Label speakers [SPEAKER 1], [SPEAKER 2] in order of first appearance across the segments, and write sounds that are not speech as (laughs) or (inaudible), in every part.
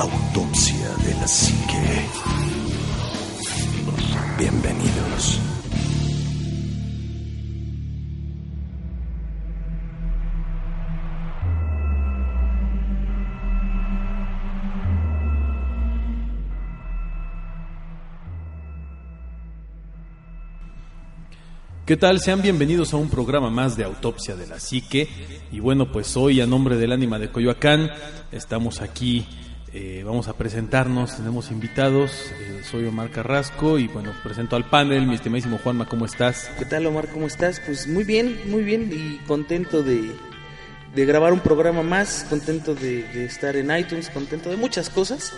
[SPEAKER 1] Autopsia de la Psique. Bienvenidos.
[SPEAKER 2] ¿Qué tal? Sean bienvenidos a un programa más de Autopsia de la Psique. Y bueno, pues hoy a nombre del ánima de Coyoacán estamos aquí, eh, vamos a presentarnos, tenemos invitados, eh, soy Omar Carrasco y bueno, presento al panel, mi estimadísimo Juanma, ¿cómo estás?
[SPEAKER 3] ¿Qué tal Omar? ¿Cómo estás? Pues muy bien, muy bien y contento de, de grabar un programa más, contento de, de estar en iTunes, contento de muchas cosas.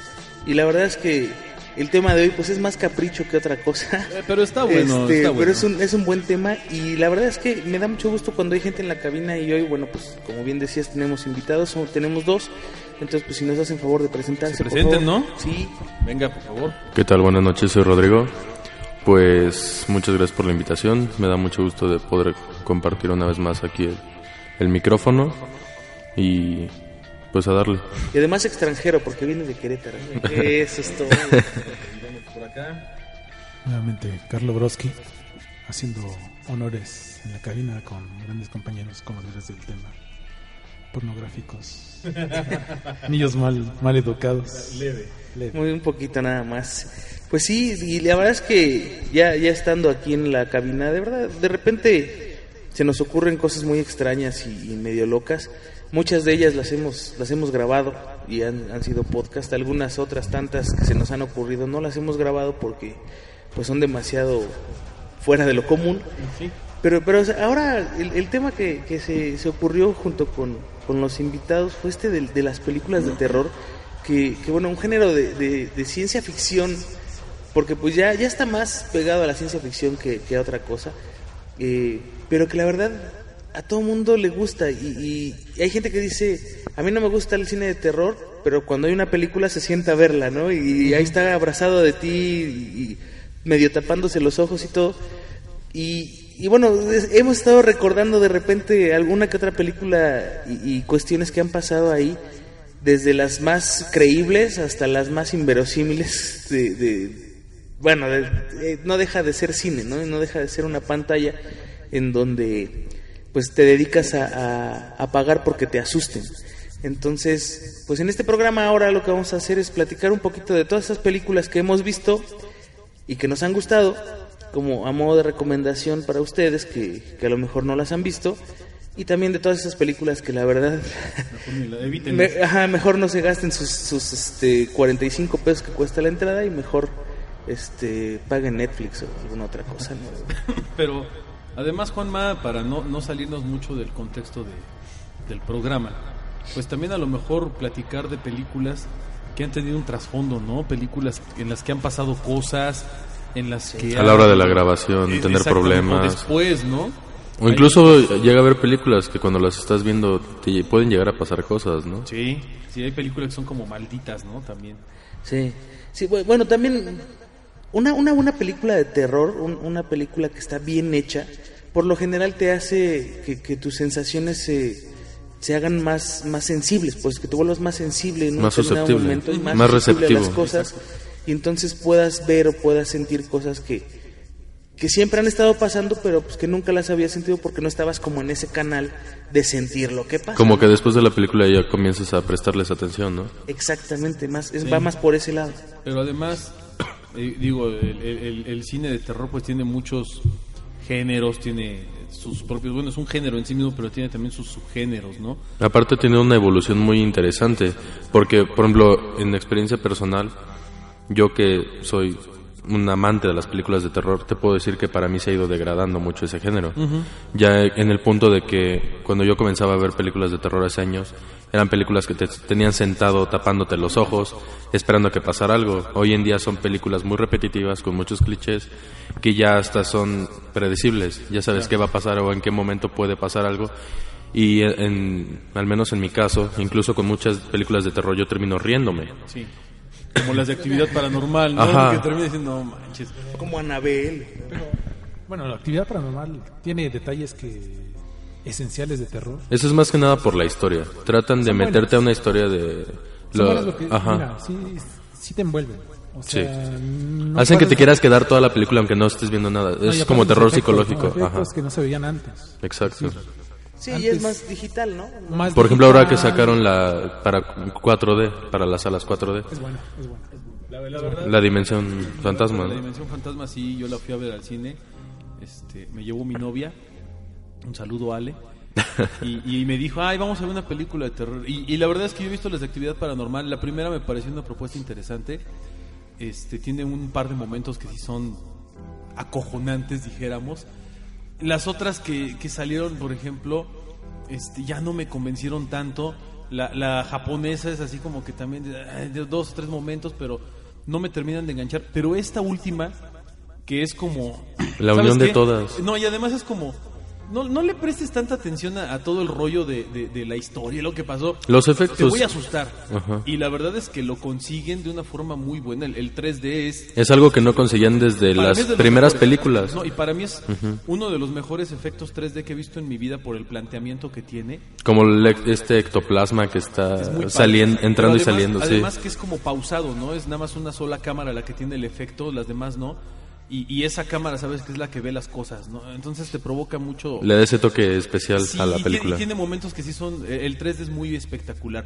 [SPEAKER 3] Y la verdad es que el tema de hoy pues es más capricho que otra cosa. (laughs)
[SPEAKER 2] Eh, pero está bueno,
[SPEAKER 3] Este,
[SPEAKER 2] está bueno.
[SPEAKER 3] Pero es un, es un buen tema y la verdad es que me da mucho gusto cuando hay gente en la cabina y hoy, bueno, pues como bien decías, tenemos invitados, o tenemos dos. Entonces, pues si nos hacen favor de presentarse.
[SPEAKER 2] Se presenten. ¿no?
[SPEAKER 3] Sí.
[SPEAKER 2] Venga, por favor.
[SPEAKER 4] ¿Qué tal? Buenas noches, soy Rodrigo. Pues muchas gracias por la invitación. Me da mucho gusto de poder compartir una vez más aquí el, el micrófono y pues a darle.
[SPEAKER 3] Y además extranjero porque viene de Querétaro. (laughs) Eso es todo.
[SPEAKER 2] Por acá.
[SPEAKER 5] Nuevamente, Carlo Broski, haciendo honores en la cabina con grandes compañeros conocedores del tema. Pornográficos. (laughs) Niños mal, mal educados.
[SPEAKER 2] Leve.
[SPEAKER 5] Leve.
[SPEAKER 3] Muy un poquito nada más. Pues sí, y la verdad es que ya, ya estando aquí en la cabina, de verdad, de repente se nos ocurren cosas muy extrañas y, y medio locas. Muchas de ellas las hemos, las hemos grabado y han, han sido podcast. Algunas otras tantas que se nos han ocurrido no las hemos grabado porque pues son demasiado fuera de lo común. Pero, pero ahora el, el tema que, que se, se ocurrió junto con, con los invitados fue este de, de las películas de terror, que, que, bueno, un género de, de- de ciencia ficción, porque pues ya, ya está más pegado a la ciencia ficción que, que a otra cosa, eh, pero que la verdad a todo mundo le gusta y, hay gente que dice, a mí no me gusta el cine de terror, pero cuando hay una película se sienta a verla, ¿no? Y, ahí está abrazado de ti y, medio tapándose los ojos y todo. Y, y bueno, hemos estado recordando de repente alguna que otra película y, y cuestiones que han pasado ahí, desde las más creíbles hasta las más inverosímiles de... de- bueno, de- eh, no deja de ser cine, ¿no? No deja de ser una pantalla en donde pues te dedicas a, a, a pagar porque te asusten. Entonces, pues en este programa ahora lo que vamos a hacer es platicar un poquito de todas esas películas que hemos visto y que nos han gustado, como a modo de recomendación para ustedes que, que a lo mejor no las han visto, y también de todas esas películas que la verdad
[SPEAKER 2] Eviten.
[SPEAKER 3] me- ajá, mejor no se gasten sus, sus este, 45 pesos que cuesta la entrada y mejor este, paguen Netflix o alguna otra cosa. ¿no? (laughs)
[SPEAKER 2] Pero además, Juanma, para no, no salirnos mucho del contexto de, del programa, pues también a lo mejor platicar de películas que han tenido un trasfondo, ¿no? Películas en las que han pasado cosas, en las que...
[SPEAKER 4] A la hora de la grabación,
[SPEAKER 2] Eh,
[SPEAKER 4] tener problemas.
[SPEAKER 2] después, ¿no?
[SPEAKER 4] O incluso llega a haber películas que cuando las estás viendo te pueden llegar a pasar cosas, ¿no?
[SPEAKER 2] Sí, sí, hay películas que son como malditas, ¿no? También.
[SPEAKER 3] Sí, sí, bu- bueno, también una, una buena película de terror, un- una película que está bien hecha, por lo general te hace que, que tus sensaciones se, se hagan más, más sensibles, pues que te vuelvas más sensible en un
[SPEAKER 4] Más
[SPEAKER 3] determinado
[SPEAKER 4] susceptible,
[SPEAKER 3] momento y más,
[SPEAKER 4] más
[SPEAKER 3] susceptible a las
[SPEAKER 4] receptivo.
[SPEAKER 3] cosas y entonces puedas ver o puedas sentir cosas que, que siempre han estado pasando, pero pues que nunca las habías sentido porque no estabas como en ese canal de sentir lo que pasa.
[SPEAKER 4] Como que después de la película ya comienzas a prestarles atención, ¿no?
[SPEAKER 3] Exactamente, más, es, va más por ese lado.
[SPEAKER 2] Pero además, eh, digo, el, el- cine de terror pues tiene muchos géneros, tiene sus propios, bueno, es un género en sí mismo, pero tiene también sus subgéneros, ¿no?
[SPEAKER 4] Aparte tiene una evolución muy interesante, porque por ejemplo, en experiencia personal, yo que soy un amante de las películas de terror, te puedo decir que para mí se ha ido degradando mucho ese género. Ya en el punto de que cuando yo comenzaba a ver películas de terror hace años, eran películas que te tenían sentado tapándote los ojos, esperando que pasara algo. Hoy en día son películas muy repetitivas, con muchos clichés, que ya hasta son predecibles. Ya sabes qué va a pasar o en qué momento puede pasar algo. Y en, al menos en mi caso, incluso con muchas películas de terror, yo termino riéndome.
[SPEAKER 2] Sí. Como las de actividad paranormal, ¿no?
[SPEAKER 4] Ajá.
[SPEAKER 2] Que termina diciendo, no manches.
[SPEAKER 3] Como Anabel.
[SPEAKER 5] Bueno, la actividad paranormal tiene detalles que esenciales de terror.
[SPEAKER 4] Eso es más que nada por la historia. Tratan de meterte a una historia de, Lo-
[SPEAKER 5] buenas porque,
[SPEAKER 4] ajá.
[SPEAKER 5] mira, sí, sí te envuelven. O
[SPEAKER 4] Sí.
[SPEAKER 5] no
[SPEAKER 4] Hacen que te quieras quedar toda la película aunque no estés viendo nada.
[SPEAKER 5] No,
[SPEAKER 4] Es como terror
[SPEAKER 5] efectos, ¿no?
[SPEAKER 4] psicológico.
[SPEAKER 5] Efectos
[SPEAKER 4] Ajá.
[SPEAKER 5] que no se veían antes.
[SPEAKER 4] Exacto.
[SPEAKER 5] Sí.
[SPEAKER 3] Sí, y es más digital, ¿no?
[SPEAKER 5] Más
[SPEAKER 4] Por ejemplo, ahora que sacaron la para 4D, para las salas 4D,
[SPEAKER 5] Es bueno, es bueno.
[SPEAKER 4] la dimensión fantasma.
[SPEAKER 2] La
[SPEAKER 4] ¿no?
[SPEAKER 2] Dimensión Fantasma, sí, yo la fui a ver al cine. Este, me llevó mi novia. Un saludo, Ale. (laughs) Y, y me dijo, ay, vamos a ver una película de terror. Y, y la verdad es que yo he visto las de actividad paranormal. La primera me pareció una propuesta interesante. Este, tiene un par de momentos que sí son acojonantes, dijéramos. Las otras que, que salieron, por ejemplo, este, ya no me convencieron tanto. La, la japonesa es así como que también de, dos o tres momentos, pero no me terminan de enganchar. Pero esta última, que es como...
[SPEAKER 4] La (coughs)
[SPEAKER 2] ¿sabes
[SPEAKER 4] unión de todas.
[SPEAKER 2] No, y además es como... No, no le prestes tanta atención a, a todo el rollo de, de- de la historia, lo que pasó.
[SPEAKER 4] Los
[SPEAKER 2] Te
[SPEAKER 4] efectos
[SPEAKER 2] voy a asustar.
[SPEAKER 4] Ajá.
[SPEAKER 2] Y la verdad es que lo consiguen de una forma muy buena. El, el 3D es
[SPEAKER 4] es algo que no conseguían desde las
[SPEAKER 2] de
[SPEAKER 4] primeras
[SPEAKER 2] mejores.
[SPEAKER 4] películas.
[SPEAKER 2] No, y para mí es uno de los mejores efectos 3D que he visto en mi vida por el planteamiento que tiene.
[SPEAKER 4] Como el ec- este ectoplasma que está
[SPEAKER 2] Es
[SPEAKER 4] saliendo, entrando y
[SPEAKER 2] además-
[SPEAKER 4] saliendo, sí.
[SPEAKER 2] Además que es como pausado, ¿no? Es nada más una sola cámara la que tiene el efecto, las demás no. Y, y esa cámara, sabes que es la que ve las cosas, ¿no? Entonces te provoca mucho...
[SPEAKER 4] Le da ese toque especial
[SPEAKER 2] Sí,
[SPEAKER 4] a la
[SPEAKER 2] y tiene-
[SPEAKER 4] película.
[SPEAKER 2] y tiene momentos que sí son. eh, El 3D es muy espectacular.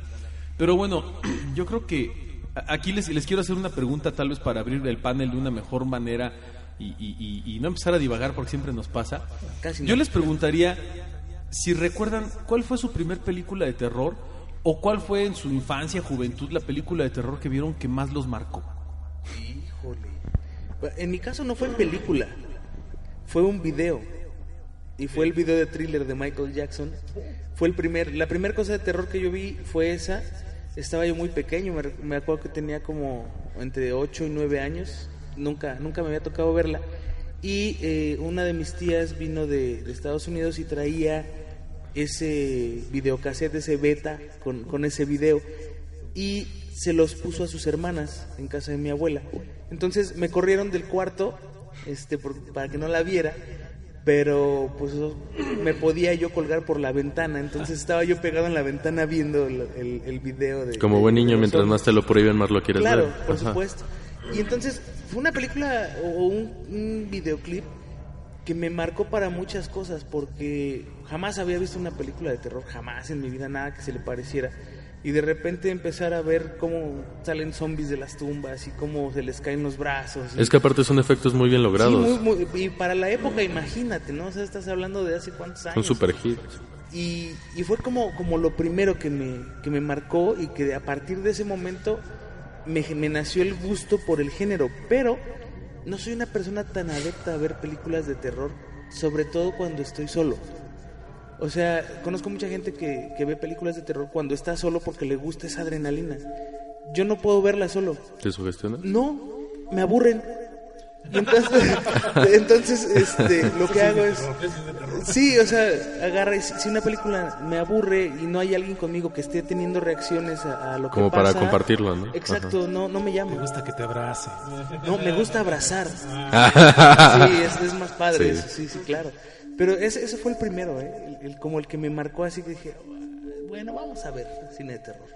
[SPEAKER 2] Pero bueno, (clears throat) yo creo que a- aquí les, les quiero hacer una pregunta, tal vez para abrir el panel de una mejor manera y, y- y- y no empezar a divagar porque siempre nos pasa.
[SPEAKER 3] Casi no.
[SPEAKER 2] Yo les preguntaría si recuerdan cuál fue su primer película de terror o cuál fue en su infancia, juventud, la película de terror que vieron que más los marcó.
[SPEAKER 3] En mi caso no fue película, fue un video. Y fue el video de thriller de Michael Jackson. Fue el primer, la primera cosa de terror que yo vi fue esa. Estaba yo muy pequeño, me, me acuerdo que tenía como entre 8 y 9 años. Nunca, nunca me había tocado verla. Y eh, una de mis tías vino de, de Estados Unidos y traía ese videocassette, ese beta con, con ese video y se los puso a sus hermanas en casa de mi abuela. Entonces me corrieron del cuarto este, por- para que no la viera, pero pues (clears throat) me podía yo colgar por la ventana, entonces estaba yo pegado en la ventana viendo el, el- el video de...
[SPEAKER 4] Como buen niño, mientras más te lo prohíben, más lo quieres
[SPEAKER 3] Claro,
[SPEAKER 4] ver.
[SPEAKER 3] por
[SPEAKER 4] Ajá.
[SPEAKER 3] supuesto. Y entonces fue una película o un, un videoclip que me marcó para muchas cosas porque jamás había visto una película de terror, jamás en mi vida nada que se le pareciera. Y de repente empezar a ver cómo salen zombies de las tumbas y cómo se les caen los brazos.
[SPEAKER 4] Es que aparte son efectos muy bien
[SPEAKER 3] Sí,
[SPEAKER 4] logrados.
[SPEAKER 3] muy- muy- y para la época, imagínate, ¿no? O sea, estás hablando de hace cuántos años.
[SPEAKER 4] Son super hits.
[SPEAKER 3] Y, y fue como, como lo primero que me, que me marcó y que a partir de ese momento me, me nació el gusto por el género. Pero no soy una persona tan adepta a ver películas de terror, sobre todo cuando estoy solo. O sea, conozco mucha gente que, que ve películas de terror cuando está solo porque le gusta esa adrenalina. Yo no puedo verla solo.
[SPEAKER 4] ¿Te sugestiona?
[SPEAKER 3] No, me aburren. Y entonces, (laughs) entonces este, lo que hago es... Sí, o sea, agarra, si una película me aburre y no hay alguien conmigo que esté teniendo reacciones a, a lo que
[SPEAKER 4] Como para
[SPEAKER 3] pasa,
[SPEAKER 4] compartirla, ¿no?
[SPEAKER 3] Exacto, no, no me
[SPEAKER 5] Me
[SPEAKER 3] llamo.
[SPEAKER 5] gusta que te abrace.
[SPEAKER 3] No, me gusta abrazar. Sí, es, es más padre,
[SPEAKER 4] Sí.
[SPEAKER 3] eso, sí, sí, claro. Pero ese, ese fue el primero, ¿eh? El, el- como el que me marcó así que dije, bueno, vamos a ver cine de terror.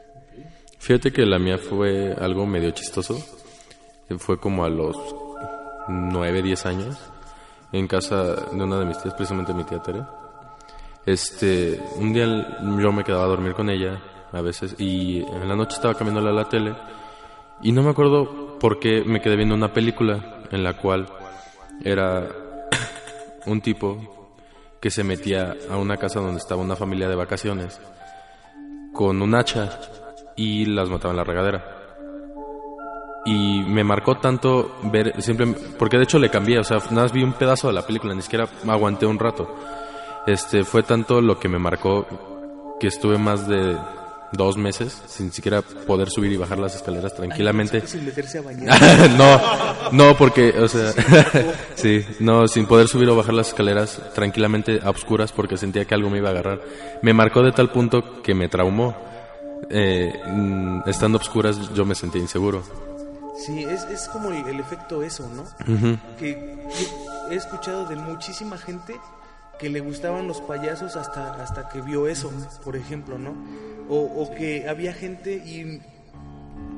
[SPEAKER 4] Fíjate que la mía fue algo medio chistoso. Fue como a los 9, 10 años. En casa de una de mis tías, precisamente mi tía Tere. Este, un día yo me quedaba a dormir con ella a veces y en la noche estaba cambiándole a la tele y no me acuerdo por qué me quedé viendo una película en la cual era (coughs) un tipo que se metía a una casa donde estaba una familia de vacaciones con un hacha y las mataba en la regadera. Y me marcó tanto ver, siempre, porque de hecho le cambié, o sea, nada más vi un pedazo de la película, ni siquiera aguanté un rato. Este, fue tanto lo que me marcó que estuve más de dos meses sin siquiera poder subir y bajar las escaleras tranquilamente.
[SPEAKER 3] Sin meterse a bañar. (laughs)
[SPEAKER 4] no, no, porque, o sea, (laughs) sí, no, sin poder subir o bajar las escaleras tranquilamente a oscuras porque sentía que algo me iba a agarrar. Me marcó de tal punto que me traumó. Eh, mm, estando a oscuras yo me sentía inseguro.
[SPEAKER 3] Sí, es, es como el, el efecto eso, ¿no? Que yo he escuchado de muchísima gente que le gustaban los payasos hasta, hasta que vio eso, por ejemplo, ¿no? O, o que había gente y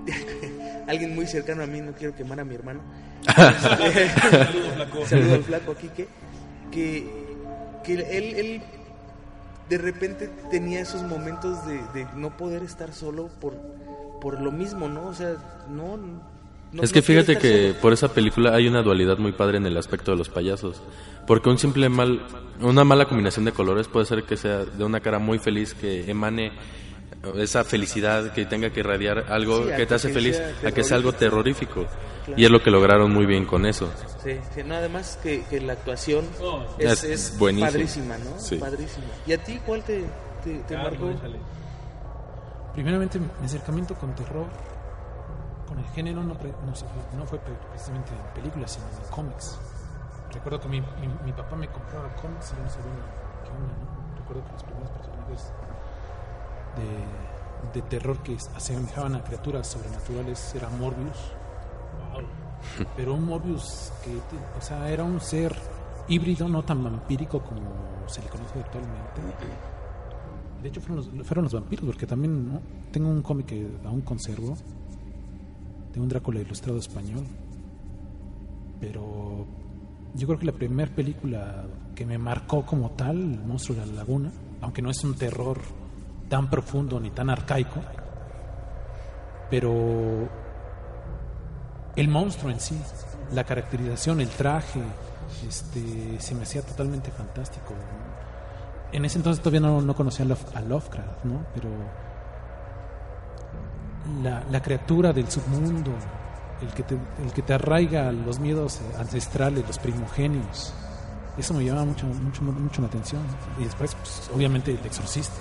[SPEAKER 3] (laughs) alguien muy cercano a mí, no quiero quemar a mi hermano. (laughs) Saludos flaco. Saludos al flaco aquí que, que, que él, él de repente tenía esos momentos de, de no poder estar solo por, por lo mismo, ¿no? O sea, no... no-
[SPEAKER 4] es que
[SPEAKER 3] no
[SPEAKER 4] fíjate que
[SPEAKER 3] solo.
[SPEAKER 4] por esa película hay una dualidad muy padre en el aspecto de los payasos. Porque un simple mal, una mala combinación de colores puede ser que sea de una cara muy feliz que emane esa felicidad, que tenga que irradiar algo
[SPEAKER 3] Sí,
[SPEAKER 4] que te
[SPEAKER 3] que
[SPEAKER 4] hace feliz, a que sea algo terrorífico.
[SPEAKER 3] Claro.
[SPEAKER 4] Y es lo que lograron muy bien con eso.
[SPEAKER 3] Sí, sí, no, además que, que la actuación
[SPEAKER 2] Oh,
[SPEAKER 3] es,
[SPEAKER 4] es
[SPEAKER 3] padrísima, ¿no?
[SPEAKER 4] Sí.
[SPEAKER 3] Padrísima. ¿Y a ti cuál te, te, te marcó?
[SPEAKER 5] Primeramente, mi acercamiento con terror, con el género, no, pre- no, no fue pre- precisamente en películas, sino en cómics. Recuerdo que mi, mi, mi papá me compraba cómics y yo no sabía qué onda, ¿no? Recuerdo que los primeros personajes de, de terror que asemejaban a criaturas sobrenaturales era Morbius. (laughs) Pero un Morbius que, o sea, era un ser híbrido, no tan vampírico como se le conoce actualmente. De hecho, fueron los, fueron los vampiros, porque también ¿no? tengo un cómic que aún conservo, de un Drácula ilustrado español. Pero yo creo que la primera película que me marcó como tal, El monstruo de la laguna, aunque no es un terror tan profundo ni tan arcaico, pero el monstruo en sí, la caracterización, el traje, este, se me hacía totalmente fantástico. En ese entonces todavía no, no conocía a, Love- a Lovecraft, ¿no? Pero la criatura del submundo, el que, te, el que te arraiga los miedos ancestrales, los primogenios, eso me llama mucho, mucho, mucho la atención. Y después, pues, obviamente, el exorcista.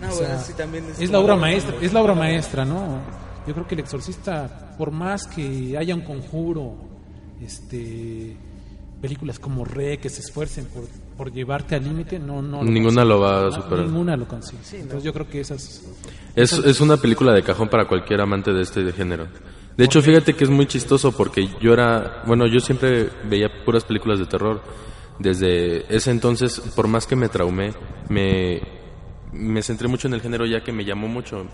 [SPEAKER 3] No,
[SPEAKER 5] O sea,
[SPEAKER 3] bueno, sí, también es
[SPEAKER 5] es la obra maestra, es la obra maestra, ¿no? Yo creo que el exorcista, por más que haya un conjuro, este películas como Re que se esfuercen por, por llevarte al límite, no, no lo
[SPEAKER 4] Ninguna
[SPEAKER 5] consiguen.
[SPEAKER 4] lo va a
[SPEAKER 5] No,
[SPEAKER 4] superar.
[SPEAKER 5] Ninguna lo consigue.
[SPEAKER 3] Sí, ¿no?
[SPEAKER 5] Entonces yo creo que esas
[SPEAKER 4] Es, es una película de cajón para cualquier amante de este género. De hecho, fíjate que es muy chistoso porque yo era, bueno, yo siempre veía puras películas de terror. Desde ese entonces, por más que me traumé, me, me centré mucho en el género ya que me llamó mucho.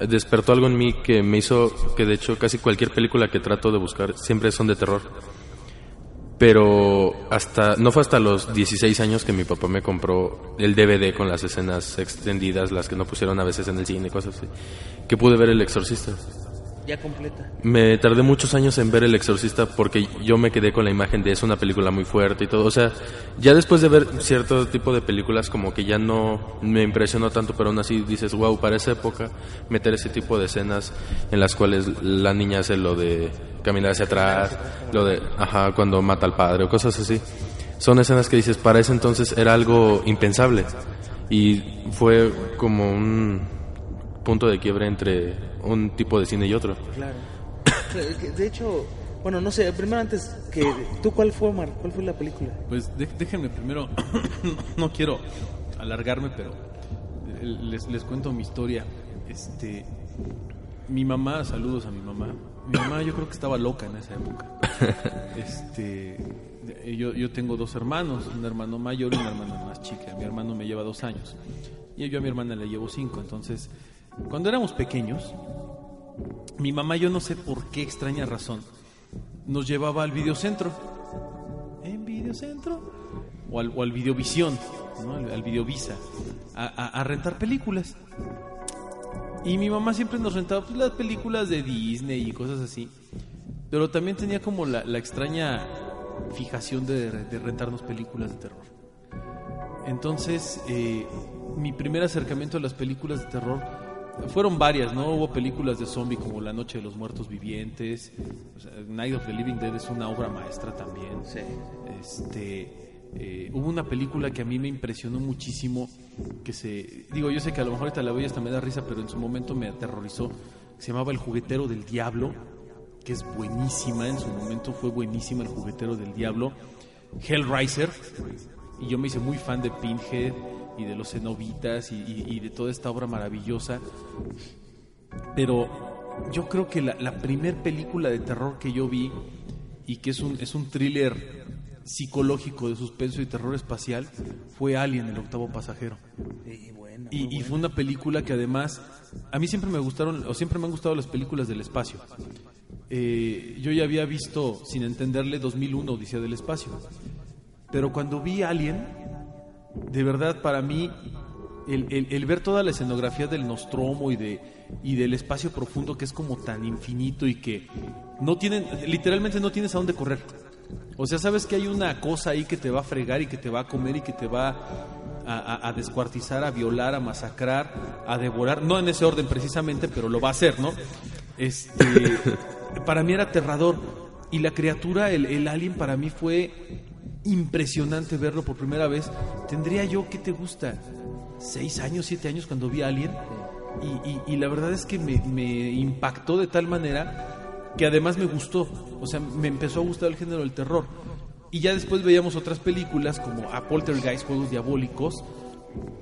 [SPEAKER 4] Despertó algo en mí que me hizo que de hecho casi cualquier película que trato de buscar siempre son de terror. Pero hasta no fue hasta los 16 años que mi papá me compró el DVD con las escenas extendidas, las que no pusieron a veces en el cine, cosas así, que pude ver El Exorcista.
[SPEAKER 3] Ya completa.
[SPEAKER 4] Me tardé muchos años en ver El Exorcista porque yo me quedé con la imagen de es una película muy fuerte y todo. O sea, ya después de ver cierto tipo de películas como que ya no me impresionó tanto, pero aún así dices, wow, para esa época meter ese tipo de escenas en las cuales la niña hace lo de caminar hacia atrás, lo de, ajá, cuando mata al padre o cosas así. Son escenas que dices, para ese entonces era algo impensable. Y fue como un punto de quiebre entre un tipo de cine y otro.
[SPEAKER 3] Claro. De hecho, bueno, no sé, primero antes que tú cuál fue, Omar, cuál fue la película?
[SPEAKER 2] Pues de- déjenme primero, (coughs) no quiero alargarme, pero les, les cuento mi historia. Este, mi mamá, saludos a mi mamá. Mi mamá yo creo que estaba loca en esa época. (laughs) Este, yo, yo tengo dos hermanos, un hermano mayor y una hermana más chica. Mi hermano me lleva dos años y yo a mi hermana le llevo cinco. Entonces, cuando éramos pequeños, mi mamá, yo no sé por qué extraña razón, nos llevaba al videocentro. ¿En videocentro? O al, o al videovisión, ¿no? al, al videovisa, a, a- a rentar películas. Y mi mamá siempre nos rentaba pues, las películas de Disney y cosas así. Pero también tenía como la, la extraña fijación de, de rentarnos películas de terror. Entonces, eh, mi primer acercamiento a las películas de terror fueron varias, ¿no? Hubo películas de zombie como La Noche de los Muertos Vivientes, o sea, Night of the Living Dead es una obra maestra también.
[SPEAKER 3] Sí.
[SPEAKER 2] Este, eh, hubo una película que a mí me impresionó muchísimo, que se, digo, yo sé que a lo mejor ahorita la veo y hasta me da risa, pero en su momento me aterrorizó, que se llamaba El Juguetero del Diablo, que es buenísima, en su momento fue buenísima El Juguetero del Diablo. Hellraiser, y yo me hice muy fan de Pinhead y de los cenobitas y, y- y de toda esta obra maravillosa. Pero yo creo que la, la primer película de terror que yo vi y que es un, es un thriller psicológico de suspenso y terror espacial fue Alien, el octavo pasajero.
[SPEAKER 3] Y buena.
[SPEAKER 2] Fue una película que además, a mí siempre me gustaron, o siempre me han gustado las películas del espacio. Eh, yo ya había visto, sin entenderle, 2001, Odisea del Espacio. Pero cuando vi Alien, de verdad para mí, el, ver toda la escenografía del Nostromo y, de, y del espacio profundo que es como tan infinito y que no tienen, literalmente no tienes a dónde correr. O sea, sabes que hay una cosa ahí que te va a fregar y que te va a comer y que te va a, a- a descuartizar, a violar, a masacrar, a devorar. No en ese orden precisamente, pero lo va a hacer, ¿no? Este, (laughs) para mí era aterrador. Y la criatura, el alien, para mí fue impresionante verlo por primera vez. Tendría yo, ¿qué te gusta? ¿Seis años, siete años cuando vi a Alien? Y, la verdad es que me, me impactó de tal manera que además me gustó. O sea, me empezó a gustar el género del terror. Y ya después veíamos otras películas como A Poltergeist, Juegos Diabólicos,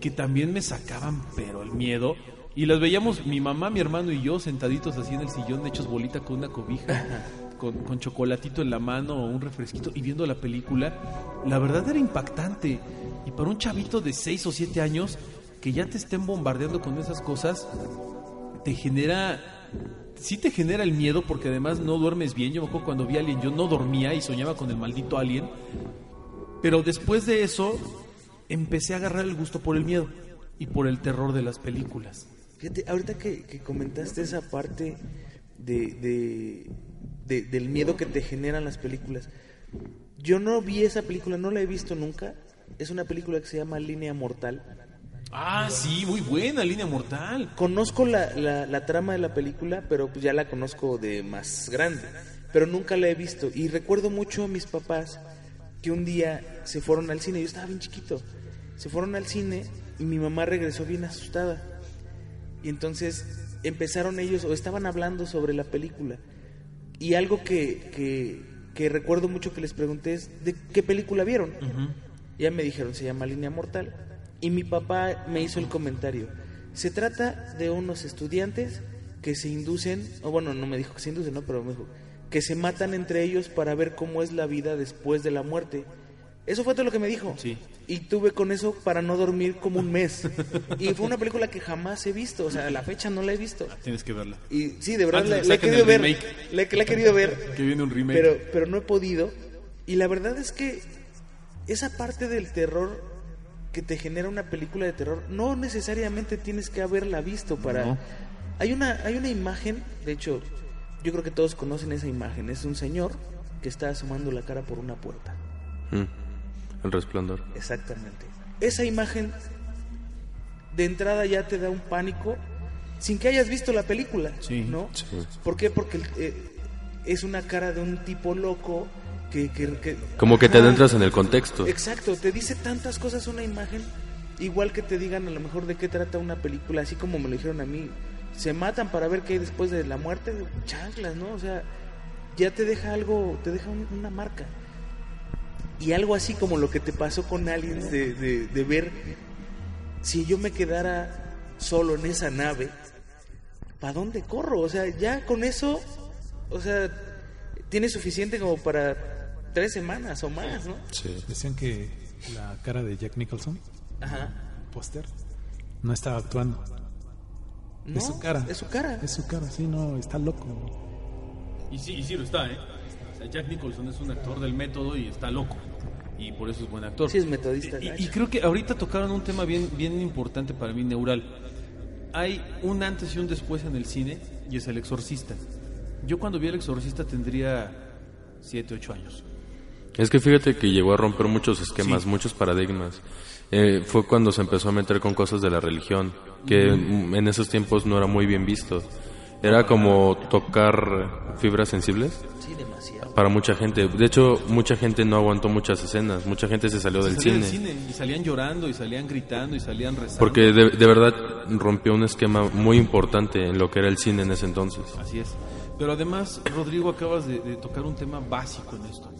[SPEAKER 2] que también me sacaban, pero el miedo. Y las veíamos mi mamá, mi hermano y yo sentaditos así en el sillón, hechos bolita con una cobija, (laughs) con, chocolatito en la mano o un refresquito y viendo la película. La verdad era impactante. Y para un chavito de 6 o 7 años que ya te estén bombardeando con esas cosas, te genera sí te genera el miedo porque además no duermes bien. Yo me acuerdo cuando vi a Alien, yo no dormía y soñaba con el maldito Alien. Pero después de eso, empecé a agarrar el gusto por el miedo y por el terror de las películas.
[SPEAKER 3] Fíjate, ahorita que, comentaste esa parte de- de- del miedo que te generan las películas, yo no vi esa película, no la he visto nunca. Es una película que se llama Línea Mortal.
[SPEAKER 2] Ah, sí, muy buena, Línea Mortal.
[SPEAKER 3] Conozco la, la- la trama de la película, pero pues ya la conozco de más grande. Pero nunca la he visto. Y recuerdo mucho a mis papás que un día se fueron al cine. Yo estaba bien chiquito. Se fueron al cine y mi mamá regresó bien asustada. Y entonces empezaron ellos, o estaban hablando sobre la película. Y algo que, que, que recuerdo mucho que les pregunté es, ¿de qué película vieron? Ya me dijeron, se llama Línea Mortal. Y mi papá me hizo el comentario. Se trata de unos estudiantes que se inducen, o bueno, no me dijo que se inducen, no, pero me dijo que se matan entre ellos para ver cómo es la vida después de la muerte. Eso fue todo lo que me dijo.
[SPEAKER 2] Sí.
[SPEAKER 3] Y tuve con eso para no dormir como un mes. (laughs) y fue una película que jamás he visto, o sea, a la fecha no la he visto.
[SPEAKER 2] Tienes que verla.
[SPEAKER 3] Y sí, de verdad la, he querido ver. la he querido ver.
[SPEAKER 2] Que viene un remake.
[SPEAKER 3] Pero, pero no he podido. Y la verdad es que esa parte del terror que te genera una película de terror, no necesariamente tienes que haberla visto para...
[SPEAKER 2] No.
[SPEAKER 3] Hay, una, hay una imagen, de hecho, yo creo que todos conocen esa imagen. Es un señor que está asomando la cara por una puerta.
[SPEAKER 4] Mm. El resplandor.
[SPEAKER 3] Exactamente. Esa imagen de entrada ya te da un pánico sin que hayas visto la película,
[SPEAKER 2] Sí,
[SPEAKER 3] ¿no?
[SPEAKER 4] sí.
[SPEAKER 3] ¿Por qué? Porque eh, es una cara de un tipo loco que... que- que-
[SPEAKER 4] Como que te adentras en el contexto.
[SPEAKER 3] Exacto, te dice tantas cosas una imagen, igual que te digan a lo mejor de qué trata una película, así como me lo dijeron a mí. Se matan para ver qué hay después de la muerte, chanclas, ¿no? O sea, ya te deja algo, te deja un- una marca. Y algo así como lo que te pasó con Aliens, de, de, de ver si yo me quedara solo en esa nave, ¿para dónde corro? O sea, ya con eso, o sea, tiene suficiente como para tres semanas o más, ¿no?
[SPEAKER 4] Sí.
[SPEAKER 5] Decían que la cara de Jack Nicholson,
[SPEAKER 3] Ajá.
[SPEAKER 5] póster, no estaba actuando.
[SPEAKER 3] No,
[SPEAKER 5] es su cara.
[SPEAKER 3] Es su cara.
[SPEAKER 5] Es su cara, sí, no, está loco.
[SPEAKER 2] Y sí, y sí lo está, ¿eh? Jack Nicholson es un actor del método y está loco. Y por eso es buen actor.
[SPEAKER 3] Sí, es metodista.
[SPEAKER 2] Y, creo que ahorita tocaron un tema bien, bien importante para mí, neural. Hay un antes y un después en el cine y es El Exorcista. Yo cuando vi El Exorcista tendría 7, 8 años.
[SPEAKER 4] Es que fíjate que llegó a romper muchos esquemas,
[SPEAKER 2] Sí.
[SPEAKER 4] muchos paradigmas. Eh, fue cuando se empezó a meter con cosas de la religión, que mm, en esos tiempos no era muy bien visto. Era como tocar fibras sensibles
[SPEAKER 3] Sí, demasiado.
[SPEAKER 4] para mucha gente. De hecho, mucha gente no aguantó muchas escenas, mucha gente se salió del
[SPEAKER 2] Salían
[SPEAKER 4] cine.
[SPEAKER 2] del cine y salían llorando y salían gritando y salían rezando.
[SPEAKER 4] Porque de, de verdad rompió un esquema muy importante en lo que era el cine en ese entonces.
[SPEAKER 2] Así es. Pero además, Rodrigo, acabas de, de tocar un tema básico en esto.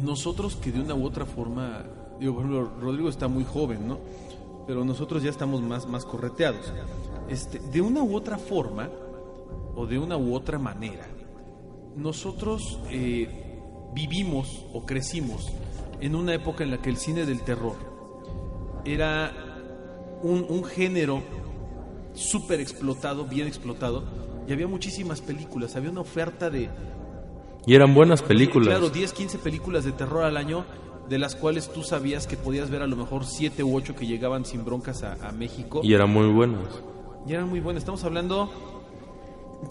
[SPEAKER 2] Nosotros que de una u otra forma, digo, por ejemplo, Rodrigo está muy joven, ¿no? Pero nosotros ya estamos más, más correteados. Este, de una u otra forma, o de una u otra manera, nosotros eh, vivimos o crecimos en una época en la que el cine del terror era un, un género súper explotado, bien explotado, y había muchísimas películas, había una oferta de...
[SPEAKER 4] Y eran buenas películas.
[SPEAKER 2] Claro, 10, 15 películas de terror al año, de las cuales tú sabías que podías ver a lo mejor 7 u 8 que llegaban sin broncas a, a México.
[SPEAKER 4] Y eran muy buenas.
[SPEAKER 2] Y eran muy buenas. Estamos hablando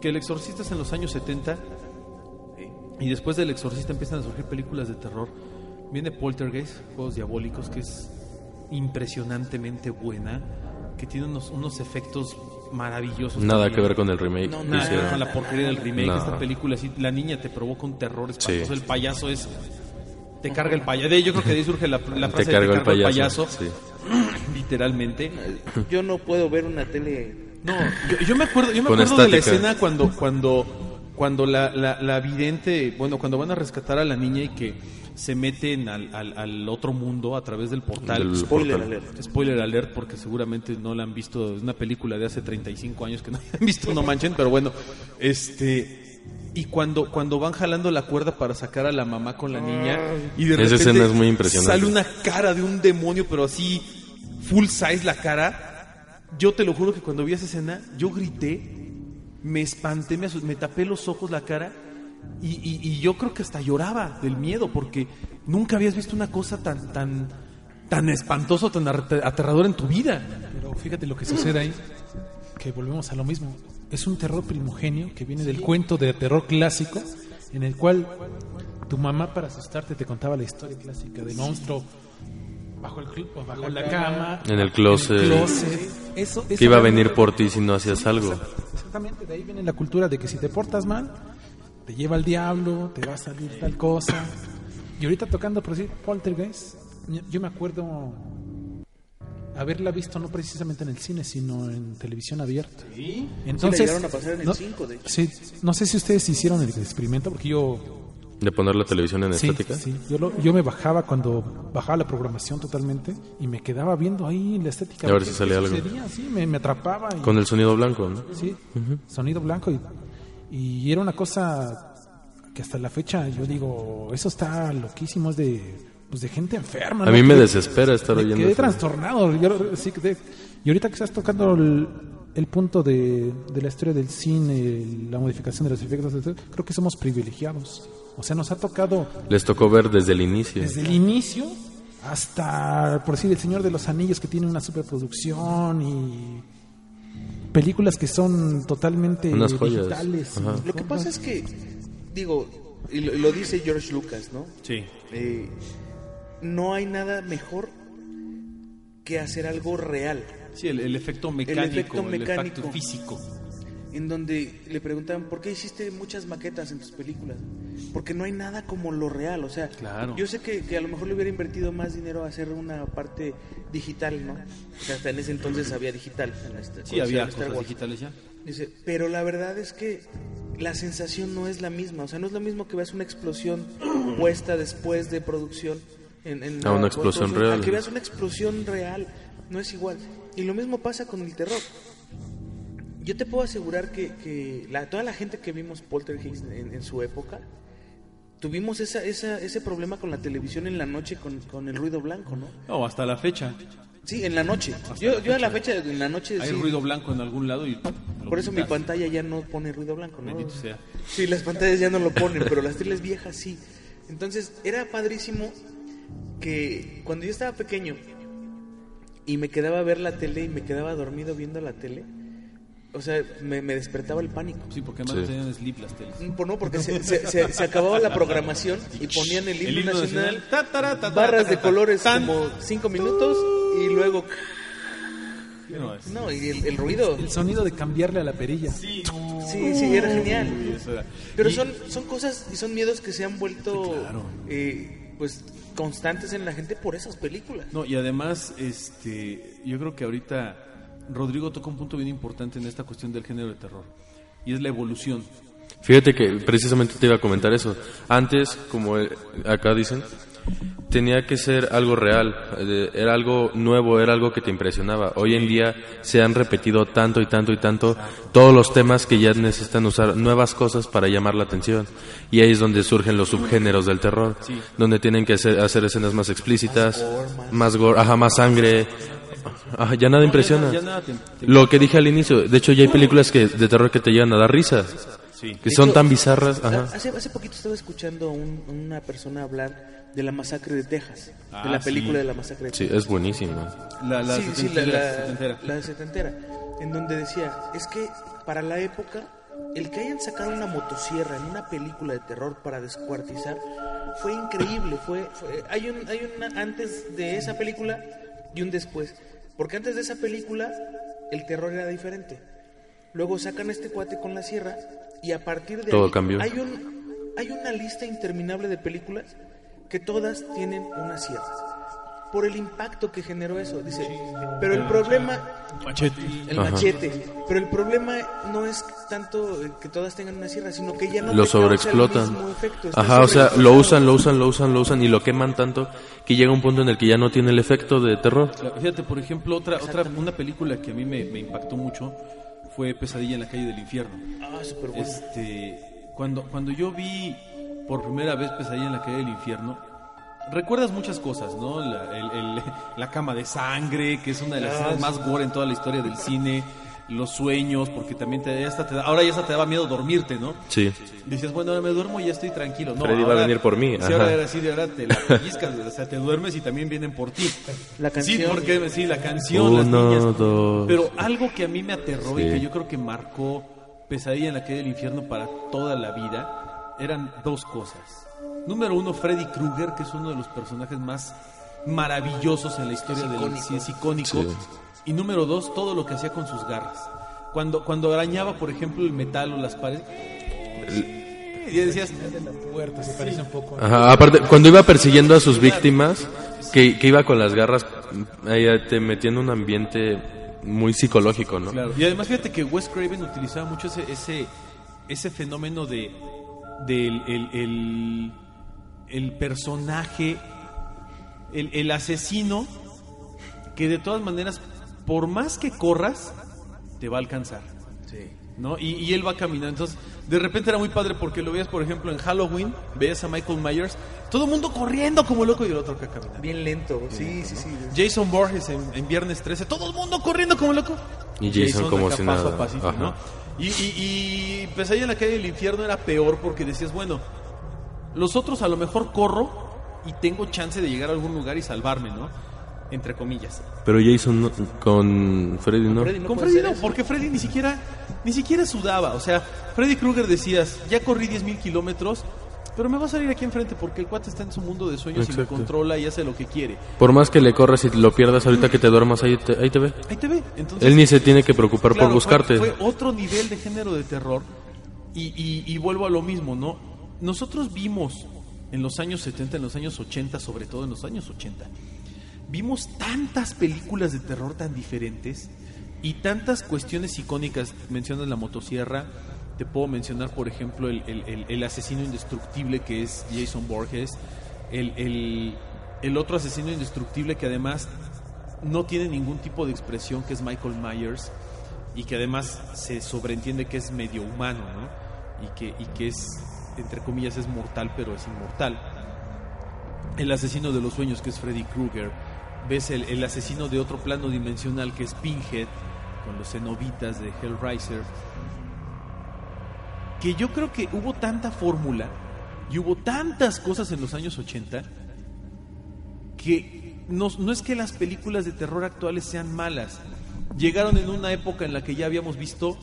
[SPEAKER 2] que El Exorcista es en los años 70 y después del Exorcista empiezan a surgir películas de terror. Viene Poltergeist, Juegos Diabólicos, que es impresionantemente buena, que tiene unos, unos efectos maravillosos.
[SPEAKER 4] Nada
[SPEAKER 2] también.
[SPEAKER 4] que ver con el remake.
[SPEAKER 3] No,
[SPEAKER 2] Nada que ver con la porquería del remake.
[SPEAKER 4] No.
[SPEAKER 2] Esta película, sí, la niña te provoca un terror espantoso.
[SPEAKER 4] Sí.
[SPEAKER 2] El payaso es. Te carga el payaso. Yo creo que de ahí surge la, la frase
[SPEAKER 4] Te
[SPEAKER 2] de
[SPEAKER 4] cargo el
[SPEAKER 2] cargo
[SPEAKER 4] payaso. Sí. (clears throat)
[SPEAKER 2] literalmente.
[SPEAKER 3] Yo no puedo ver una tele.
[SPEAKER 2] No, yo, yo me acuerdo, yo me acuerdo de la escena cuando, cuando, cuando la, la, la vidente, bueno, cuando van a rescatar a la niña y que se meten al, al, al otro mundo a través del portal.
[SPEAKER 4] Del
[SPEAKER 3] Spoiler
[SPEAKER 4] portal.
[SPEAKER 3] alert.
[SPEAKER 2] Spoiler alert, porque seguramente no la han visto. Es una película de hace 35 años que no han visto, no manchen, pero bueno. Este. Y cuando, cuando van jalando la cuerda para sacar a la mamá con la niña, y de
[SPEAKER 4] Esa
[SPEAKER 2] repente
[SPEAKER 4] escena es muy impresionante.
[SPEAKER 2] sale una cara de un demonio, pero así, full size la cara. Yo te lo juro que cuando vi esa escena, yo grité, me espanté, me, me tapé los ojos, la cara, y, y- y yo creo que hasta lloraba del miedo, porque nunca habías visto una cosa tan, tan, tan espantoso, tan aterradora en tu vida.
[SPEAKER 5] Pero fíjate lo que sucede ahí, que volvemos a lo mismo. Es un terror primogenio que viene del cuento de terror clásico, en el cual tu mamá para asustarte te contaba la historia clásica del monstruo bajo, el, o bajo la cama,
[SPEAKER 4] En el closet.
[SPEAKER 5] en el closet. Eso, eso
[SPEAKER 4] Que iba a venir por ti si no hacías algo.
[SPEAKER 5] Exactamente, de ahí viene la cultura de que si te portas mal, te lleva al diablo, te va a salir tal cosa. Y ahorita tocando, por decir, Poltergeist, yo- yo me acuerdo haberla visto no precisamente en el cine, sino en televisión abierta. Entonces,
[SPEAKER 3] Sí, la llegaron a pasar en el
[SPEAKER 5] no,
[SPEAKER 3] 5, de hecho.
[SPEAKER 5] sí, no sé si ustedes hicieron el experimento, porque yo
[SPEAKER 4] De poner la televisión en
[SPEAKER 5] Sí,
[SPEAKER 4] estática.
[SPEAKER 5] sí. Yo, lo- yo me bajaba cuando bajaba la programación totalmente y me quedaba viendo ahí la estética.
[SPEAKER 4] A ver
[SPEAKER 5] ¿Qué-
[SPEAKER 4] si salía algo.
[SPEAKER 5] Sí, me, me atrapaba. Y,
[SPEAKER 4] Con el sonido blanco, ¿no?
[SPEAKER 5] Sí, sonido blanco. Y, y era una cosa que hasta la fecha yo digo, eso está loquísimo, es de, pues de gente enferma.
[SPEAKER 4] A
[SPEAKER 5] ¿no?
[SPEAKER 4] mí me desespera estar oyendo
[SPEAKER 5] quedé
[SPEAKER 4] eso.
[SPEAKER 5] trastornado. Yo, sí, quedé- y ahorita que estás tocando el, el punto de, de la historia del cine, la modificación de los efectos, creo que somos privilegiados. O sea, nos ha tocado
[SPEAKER 4] Les tocó ver desde el inicio.
[SPEAKER 5] desde el inicio hasta, por decir, El Señor de los Anillos, que tiene una superproducción y películas que son totalmente
[SPEAKER 4] Unas joyas.
[SPEAKER 5] digitales.
[SPEAKER 4] Ajá.
[SPEAKER 5] y-
[SPEAKER 3] Lo que pasa es que, digo, y lo, lo dice George Lucas, ¿no?
[SPEAKER 2] Sí.
[SPEAKER 3] Eh, no hay nada mejor que hacer algo real.
[SPEAKER 2] Sí, el, el efecto mecánico, el
[SPEAKER 3] efecto
[SPEAKER 2] efecto,
[SPEAKER 3] mecánico.
[SPEAKER 2] físico.
[SPEAKER 3] En donde le preguntaban, ¿por qué hiciste muchas maquetas en tus películas? Porque no hay nada como lo real. O sea,
[SPEAKER 2] Claro.
[SPEAKER 3] yo sé que, que a lo mejor le hubiera invertido más dinero a hacer una parte digital, ¿no? O sea, hasta en ese entonces había digital. En este,
[SPEAKER 2] Sí, había
[SPEAKER 3] Star
[SPEAKER 2] cosas
[SPEAKER 3] Wars.
[SPEAKER 2] digitales ya.
[SPEAKER 3] Dice, pero la verdad es que la sensación no es la misma. O sea, no es lo mismo que veas una explosión (clears throat) puesta después de producción. En, en
[SPEAKER 4] A una
[SPEAKER 3] la
[SPEAKER 4] explosión real.
[SPEAKER 3] A que veas una explosión real. No es igual. Y lo mismo pasa con el terror. Yo te puedo asegurar que, que la, toda la gente que vimos Poltergeist en, en su época, tuvimos esa, esa, ese problema con la televisión en la noche con, con el ruido blanco, ¿no?
[SPEAKER 2] No, hasta la fecha.
[SPEAKER 3] Sí, en la noche. Yo, yo a la fecha, en la noche...
[SPEAKER 2] Hay
[SPEAKER 3] sí,
[SPEAKER 2] ruido blanco en algún lado y...
[SPEAKER 3] Por eso mi pantalla ya no pone ruido blanco, ¿no?
[SPEAKER 2] Bendito sea.
[SPEAKER 3] Sí, las pantallas ya no lo ponen, pero las teles viejas sí. Entonces, era padrísimo que cuando yo estaba pequeño y me quedaba a ver la tele y me quedaba dormido viendo la tele, o sea, me, me despertaba el pánico.
[SPEAKER 2] Sí, porque además
[SPEAKER 4] Sí.
[SPEAKER 2] tenían sleep las teles.
[SPEAKER 3] Mm, pues no, porque se, se- se- se acababa la programación y ponían el himno, nacional, barras de colores
[SPEAKER 2] Tan.
[SPEAKER 3] como cinco minutos y luego...
[SPEAKER 2] No, es-
[SPEAKER 3] No, y el, el ruido.
[SPEAKER 5] El sonido de cambiarle a la perilla.
[SPEAKER 3] Sí, sí, era genial.
[SPEAKER 2] Sí, eso era.
[SPEAKER 3] Pero
[SPEAKER 2] Y-
[SPEAKER 3] son, son cosas y son miedos que se han vuelto
[SPEAKER 2] claro.
[SPEAKER 3] eh, pues constantes en la gente por esas películas.
[SPEAKER 2] No, y además, este, yo creo que ahorita Rodrigo toca un punto bien importante en esta cuestión del género de terror. Y es la evolución.
[SPEAKER 4] Fíjate que precisamente te iba a comentar eso. Antes, como eh, acá dicen, tenía que ser algo real, eh, era algo nuevo, era algo que te impresionaba. Hoy en día se han repetido tanto y tanto y tanto todos los temas que ya necesitan usar nuevas cosas para llamar la atención. Y ahí es donde surgen los subgéneros del terror, donde tienen que hacer, hacer escenas más explícitas, más gore, ajá, más sangre, Ajá, ya nada impresiona.
[SPEAKER 2] Ya nada te- te-
[SPEAKER 4] Lo que dije al inicio, de hecho ya hay películas que de terror que te llegan a dar risa,
[SPEAKER 2] Sí.
[SPEAKER 4] que son
[SPEAKER 3] hecho,
[SPEAKER 4] tan bizarras. Ajá.
[SPEAKER 3] Hace, hace poquito estaba escuchando a un- una persona hablar de la masacre de Texas,
[SPEAKER 2] Ah,
[SPEAKER 3] de la película
[SPEAKER 2] sí.
[SPEAKER 3] de la masacre de
[SPEAKER 4] Sí,
[SPEAKER 3] Texas.
[SPEAKER 4] es buenísima.
[SPEAKER 2] La, la
[SPEAKER 3] sí, sí, la,
[SPEAKER 2] setentera,
[SPEAKER 3] la-
[SPEAKER 2] setentera.
[SPEAKER 3] la de setentera, en donde decía, es que para la época, el que hayan sacado una motosierra en una película de terror para descuartizar fue increíble, fue, fue- hay un hay una antes de esa película y un después, porque antes de esa película el terror era diferente. Luego sacan a este cuate con la sierra y a partir de
[SPEAKER 4] Todo
[SPEAKER 3] ahí
[SPEAKER 4] cambió.
[SPEAKER 3] hay un hay una lista interminable de películas que todas tienen una sierra. Por el impacto que generó eso, dice. Pero el problema
[SPEAKER 2] Machete.
[SPEAKER 3] el
[SPEAKER 4] Ajá.
[SPEAKER 3] machete. Pero el problema no es tanto que todas tengan una sierra, sino que ya no
[SPEAKER 4] Lo sobreexplotan. Ajá, o sea, lo usan, lo usan, lo usan, lo usan y lo queman tanto que llega un punto en el que ya no tiene el efecto de terror.
[SPEAKER 2] Fíjate, por ejemplo, otra, otra una película que a mí me, me impactó mucho fue Pesadilla en la calle del infierno.
[SPEAKER 3] Ah, súper bueno.
[SPEAKER 2] Este, cuando, cuando yo vi por primera vez Pesadilla en la calle del infierno, recuerdas muchas cosas, ¿no? La, el- el- (laughs) la cama de sangre, que es una de las
[SPEAKER 3] Ah,
[SPEAKER 2] escenas más gore en toda la historia del cine, los sueños, porque también te, ya hasta te da- ahora ya hasta te daba miedo dormirte, ¿no?
[SPEAKER 4] Sí.
[SPEAKER 2] Dices, bueno, ahora me duermo y ya estoy tranquilo. No,
[SPEAKER 4] Freddy va a
[SPEAKER 2] ahora-
[SPEAKER 4] venir por mí,
[SPEAKER 2] Sí, ahora era así, de ahora te la pellizcas, o sea, te duermes y también vienen por ti.
[SPEAKER 3] La canción.
[SPEAKER 2] Sí, porque sí, la canción, las
[SPEAKER 4] Uno,
[SPEAKER 2] niñas.
[SPEAKER 4] dos.
[SPEAKER 2] Pero algo que a mí me aterró y que yo creo que marcó Pesadilla en la calle del infierno para toda la vida eran dos cosas. Número uno, Freddy Krueger, que es uno de los personajes más maravillosos en la historia del sí, es icónico.
[SPEAKER 4] Sí.
[SPEAKER 2] Y número dos, todo lo que hacía con sus garras. Cuando, cuando arañaba, por ejemplo, el metal o las paredes. Y decías,
[SPEAKER 5] puerta se parece un poco.
[SPEAKER 4] Ajá, aparte, cuando iba persiguiendo a sus víctimas, que, que iba con las garras, ahí te metía en un ambiente muy psicológico, ¿no?
[SPEAKER 2] Claro. Y además fíjate que Wes Craven utilizaba mucho ese ese, ese fenómeno de del el, el, el personaje, el, el asesino, que de todas maneras, por más que corras, te va a alcanzar.
[SPEAKER 3] Sí.
[SPEAKER 2] ¿no? Y, y él va caminando. Entonces, de repente era muy padre porque lo veías, por ejemplo, en Halloween, veías a Michael Myers, todo el mundo corriendo como loco y el otro acá caminando.
[SPEAKER 3] Bien lento. Sí, sí, sí.
[SPEAKER 2] Jason Borges en, en Viernes 13, todo el mundo corriendo como loco.
[SPEAKER 4] Y Jason como
[SPEAKER 2] acá
[SPEAKER 4] si nada.
[SPEAKER 2] pasito. ¿no? Y, y, y Pesadilla en la calle del infierno era peor porque decías, bueno, los otros a lo mejor corro y tengo chance de llegar a algún lugar y salvarme, ¿no? Entre comillas.
[SPEAKER 4] Pero Jason no- con Freddy no.
[SPEAKER 3] Freddy no
[SPEAKER 2] Con Freddy
[SPEAKER 3] hacer
[SPEAKER 2] no,
[SPEAKER 3] eso.
[SPEAKER 2] porque Freddy ni siquiera, ni siquiera sudaba. O sea, Freddy Krueger decías, ya corrí 10 mil kilómetros, pero me va a salir aquí enfrente porque el cuate está en su mundo de sueños y me controla y hace lo que quiere.
[SPEAKER 4] Por más que le corras y lo pierdas ahorita que te duermas, ahí te, ahí te ve.
[SPEAKER 2] Ahí te ve. Entonces,
[SPEAKER 4] Él ni se tiene que preocupar
[SPEAKER 2] Claro,
[SPEAKER 4] por buscarte.
[SPEAKER 2] Fue, fue otro nivel de género de terror. Y, y- y vuelvo a lo mismo, ¿no? Nosotros vimos en los años 70, en los años 80, sobre todo en los años 80, vimos tantas películas de terror tan diferentes y tantas cuestiones icónicas. Mencionas la motosierra, te puedo mencionar, por ejemplo, el, asesino indestructible que es Jason Borges, el otro asesino indestructible que además no tiene ningún tipo de expresión, que es Michael Myers, y que además se sobreentiende que es medio humano, ¿no? Y que, y que es, entre comillas, es mortal, pero es inmortal. El asesino de los sueños, que es Freddy Krueger. Ves el, el asesino de otro plano dimensional, que es Pinhead, con los cenobitas de Hellraiser. Que yo creo que hubo tanta fórmula y hubo tantas cosas en los años 80 que no, no es que las películas de terror actuales sean malas. Llegaron en una época en la que ya habíamos visto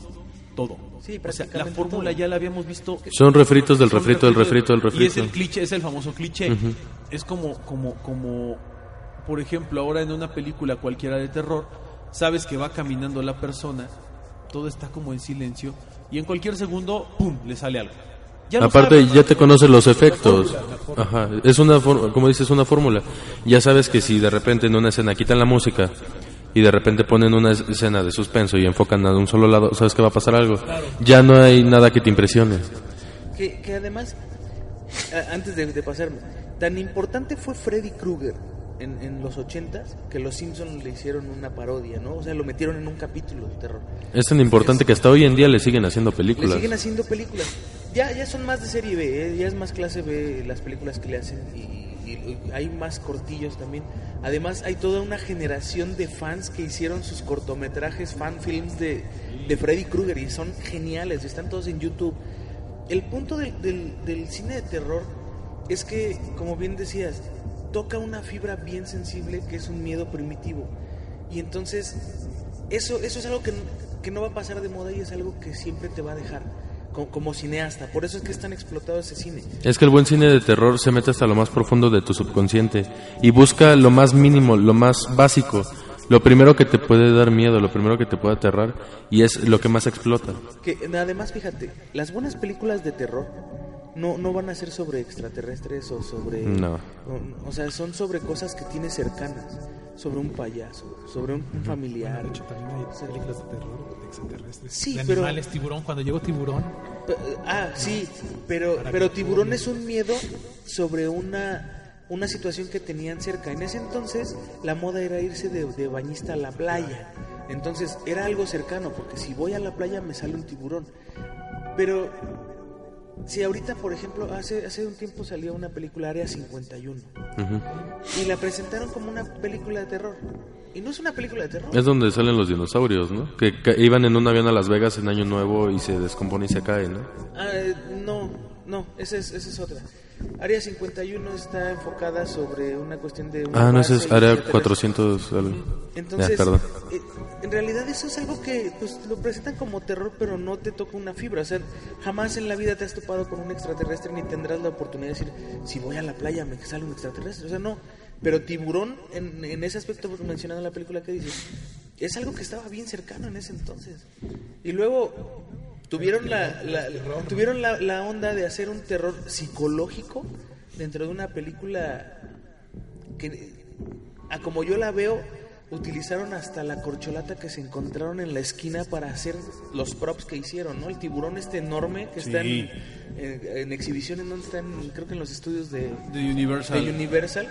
[SPEAKER 2] todo.
[SPEAKER 3] Sí,
[SPEAKER 2] o sea, la fórmula
[SPEAKER 3] todo.
[SPEAKER 2] ya la habíamos visto.
[SPEAKER 4] Son refritos del refrito, del refrito, del
[SPEAKER 2] Y es
[SPEAKER 4] refrito.
[SPEAKER 2] el cliché, es el famoso cliché. Es como, como, como, por ejemplo, ahora en una película cualquiera de terror, sabes que va caminando la persona, todo está como en silencio, y en cualquier segundo, ¡pum!, le sale algo. Ya
[SPEAKER 4] Aparte,
[SPEAKER 2] sabes.
[SPEAKER 4] ya te conoces los efectos. Ajá. Es una, como dices, una fórmula. Ya sabes que si de repente en una escena quitan la música y de repente ponen una es- escena de suspenso y enfocan a un solo lado, sabes que va a pasar algo. Ya no hay nada que te impresione.
[SPEAKER 3] Que, que además, antes de, de pasarme, tan importante fue Freddy Krueger en, en los ochentas que los Simpsons le hicieron una parodia, ¿no? O sea, lo metieron en un capítulo de terror.
[SPEAKER 4] Es tan importante que hasta hoy en día le siguen haciendo
[SPEAKER 3] Le
[SPEAKER 4] películas.
[SPEAKER 3] siguen haciendo películas. ya, ya son más de serie B, ¿eh? ya es más clase B las películas que le hacen y, hay más cortillos también. Además hay toda una generación de fans que hicieron sus cortometrajes, fan films de, de Freddy Krueger y son geniales, están todos en YouTube. El punto del, del, del cine de terror es que, como bien decías, toca una fibra bien sensible que es un miedo primitivo. Y entonces, eso, eso es algo que, que no va a pasar de moda y es algo que siempre te va a dejar como, cineasta. Por eso es que es tan explotado ese cine.
[SPEAKER 4] Es que el buen cine de terror se mete hasta lo más profundo de tu subconsciente y busca lo más mínimo, lo más básico, lo primero que te puede dar miedo, lo primero que te puede aterrar y es lo que más explota.
[SPEAKER 3] Que además, fíjate, las buenas películas de terror no, no van a ser sobre extraterrestres o sobre...
[SPEAKER 4] No.
[SPEAKER 3] O, o sea, son sobre cosas que tienes cercanas. Sobre un payaso, sobre un familiar.
[SPEAKER 5] De hecho, también hay películas de terror de extraterrestres.
[SPEAKER 3] Sí,
[SPEAKER 5] de
[SPEAKER 3] pero-
[SPEAKER 5] animales, tiburón. Cuando llegó tiburón,
[SPEAKER 3] Ah, sí, pero, pero tiburón es un miedo sobre una, una situación que tenían cerca. En ese entonces la moda era irse de, de bañista a la playa. Entonces era algo cercano, porque si voy a la playa me sale un tiburón. Pero si ahorita, por ejemplo, hace, hace un tiempo salió una película Área 51
[SPEAKER 4] Ujú.
[SPEAKER 3] y la presentaron como una película de terror. Y no es una película de terror.
[SPEAKER 4] Es donde salen los dinosaurios, ¿no? Que ca- iban en un avión a Las Vegas en Año Nuevo y se descompone y se cae, ¿no?
[SPEAKER 3] Eh, no, no, esa es, esa es otra. Área 51 está enfocada sobre una cuestión de... una
[SPEAKER 4] Ah, no, ese es área
[SPEAKER 3] extraterrestre.
[SPEAKER 4] 400. algo.
[SPEAKER 3] Entonces,
[SPEAKER 4] Ya,
[SPEAKER 3] eh, en realidad eso es algo que pues, lo presentan como terror, pero no te toca una fibra. O sea, jamás en la vida te has topado con un extraterrestre ni tendrás la oportunidad de decir, si voy a la playa me sale un extraterrestre. O sea, no. Pero tiburón, en, en ese aspecto mencionado en la película que dices, es algo que estaba bien cercano en ese entonces. Y luego tuvieron la, la- tuvieron la, la onda de hacer un terror psicológico dentro de una película que, a como yo la veo, utilizaron hasta la corcholata que se encontraron en la esquina para hacer los props que hicieron, ¿no? El tiburón este enorme que está en, en- en exhibición, en donde están, creo que en los estudios de,
[SPEAKER 2] De Universal.
[SPEAKER 3] de Universal,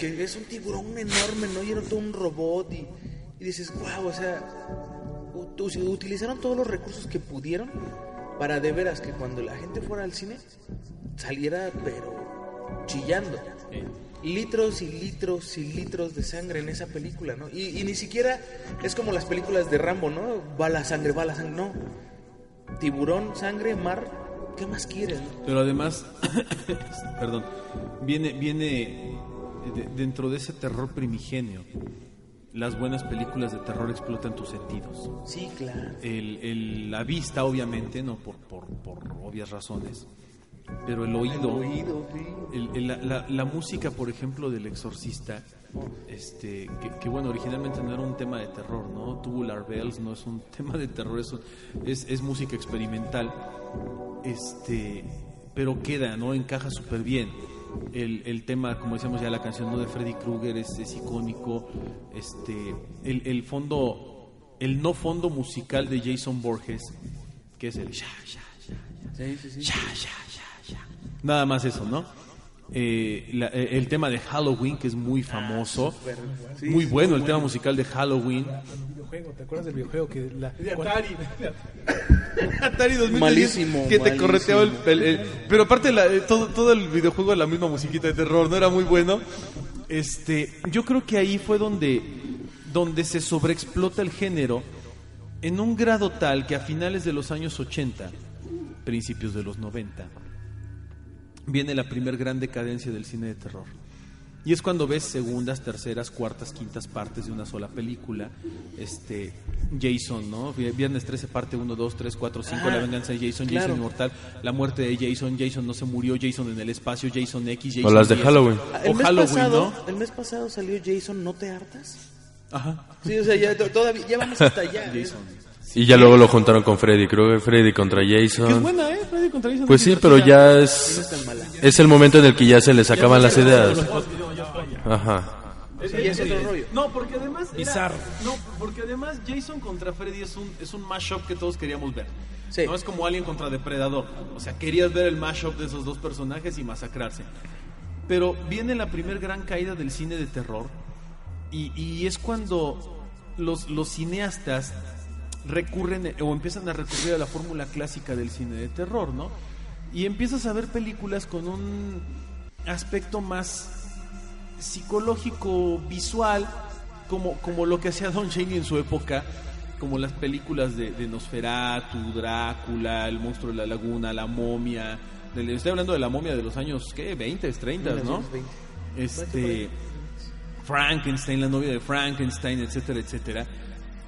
[SPEAKER 3] que es un tiburón enorme, ¿no? Y era todo un robot y, y dices, wow, o sea, utilizaron todos los recursos que pudieron para de veras que cuando la gente fuera al cine saliera pero chillando. Litros y litros y litros de sangre en esa película, ¿no? Y, y ni siquiera es como las películas de Rambo, ¿no? Va la sangre, va la sangre, no. Tiburón, sangre, mar, ¿qué más quieres? no?
[SPEAKER 2] Pero además, (coughs) perdón, viene, viene de- dentro de ese terror primigenio. Las buenas películas de terror explotan tus sentidos.
[SPEAKER 3] Sí, claro.
[SPEAKER 2] El, el- la vista, obviamente, no por, por, por obvias razones, pero el oído,
[SPEAKER 3] Oído, sí.
[SPEAKER 2] el- el- la, la- la música, por ejemplo, del exorcista, este, que, que, bueno, originalmente no era un tema de terror, ¿no? Tubular Bells no es un (laughs) tema de terror, es, es, es música experimental, este, pero queda, ¿no? Encaja súper bien. El, el tema, como decíamos ya, la canción ¿no? de Freddy Krueger es, es icónico, este, el, el fondo, el no fondo musical de Jason Borges, que es el
[SPEAKER 3] Sí, sí, sí.
[SPEAKER 2] ya, ya, ya, ya. Nada más eso, ¿no? Eh, la- eh, el tema de Halloween, que es muy famoso.
[SPEAKER 3] Sí,
[SPEAKER 2] muy
[SPEAKER 3] sí,
[SPEAKER 2] bueno el tema musical de Halloween.
[SPEAKER 5] ¿te acuerdas del videojuego que la
[SPEAKER 2] Atari (laughs) (laughs) 2010,
[SPEAKER 3] Malísimo,
[SPEAKER 2] que te
[SPEAKER 3] malísimo.
[SPEAKER 2] correteaba el, el- el- pero aparte la- eh, todo, todo el videojuego la misma musiquita de terror no era muy bueno este yo creo que ahí fue donde donde se sobreexplota el género en un grado tal que a finales de los años 80 principios de los 90 viene la primer gran decadencia del cine de terror y es cuando ves segundas, terceras, cuartas, quintas partes de una sola película. Este Jason, ¿no? Vi- Viernes 13, parte 1, 2, 3, 4, 5,
[SPEAKER 3] Ah,
[SPEAKER 2] La venganza de Jason,
[SPEAKER 3] claro.
[SPEAKER 2] Jason inmortal, La muerte de Jason, Jason no se murió, Jason en el espacio, Jason X, Jason
[SPEAKER 4] O las de
[SPEAKER 2] 10.
[SPEAKER 4] Halloween.
[SPEAKER 3] Ah, El
[SPEAKER 2] O
[SPEAKER 3] mes,
[SPEAKER 2] Halloween,
[SPEAKER 3] pasado,
[SPEAKER 2] ¿no?
[SPEAKER 3] el mes pasado salió Jason, ¿no te hartas?
[SPEAKER 2] Ajá.
[SPEAKER 3] Sí, o sea, ya to- todavía ya vamos hasta allá. (laughs) ¿eh?
[SPEAKER 2] Jason.
[SPEAKER 4] Y ya luego lo juntaron con Freddy Krueger, Freddy contra
[SPEAKER 2] Que es
[SPEAKER 4] Jason.
[SPEAKER 2] buena, ¿eh? Freddy contra Jason
[SPEAKER 4] Pues
[SPEAKER 2] es
[SPEAKER 4] sí, pero ya
[SPEAKER 3] No
[SPEAKER 4] es
[SPEAKER 3] es tan mala.
[SPEAKER 4] es el momento en el que ya se les acaban las ideas. Ajá.
[SPEAKER 3] Sí, es otro rollo.
[SPEAKER 2] No, porque además. era-
[SPEAKER 5] Bizarro.
[SPEAKER 2] no, porque además Jason contra Freddy es un, es un mashup que todos queríamos ver.
[SPEAKER 3] Sí.
[SPEAKER 2] No es como Alien contra Depredador. O sea, querías ver el mashup de esos dos personajes y masacrarse. Pero viene la primer gran caída del cine de terror. Y, y es cuando los, los cineastas recurren eh, o empiezan a recurrir a la fórmula clásica del cine de terror, ¿no? y empiezas a ver películas con un aspecto más psicológico, visual, como, como lo que hacía Don Chaney en su época, como las películas de, de Nosferatu, Drácula, El monstruo de la laguna, La momia. estoy hablando de la momia de los años, ¿qué? 20, 30, ¿no?
[SPEAKER 3] 1920.
[SPEAKER 2] Este. Frankenstein, la novia de Frankenstein, etcétera, etcétera.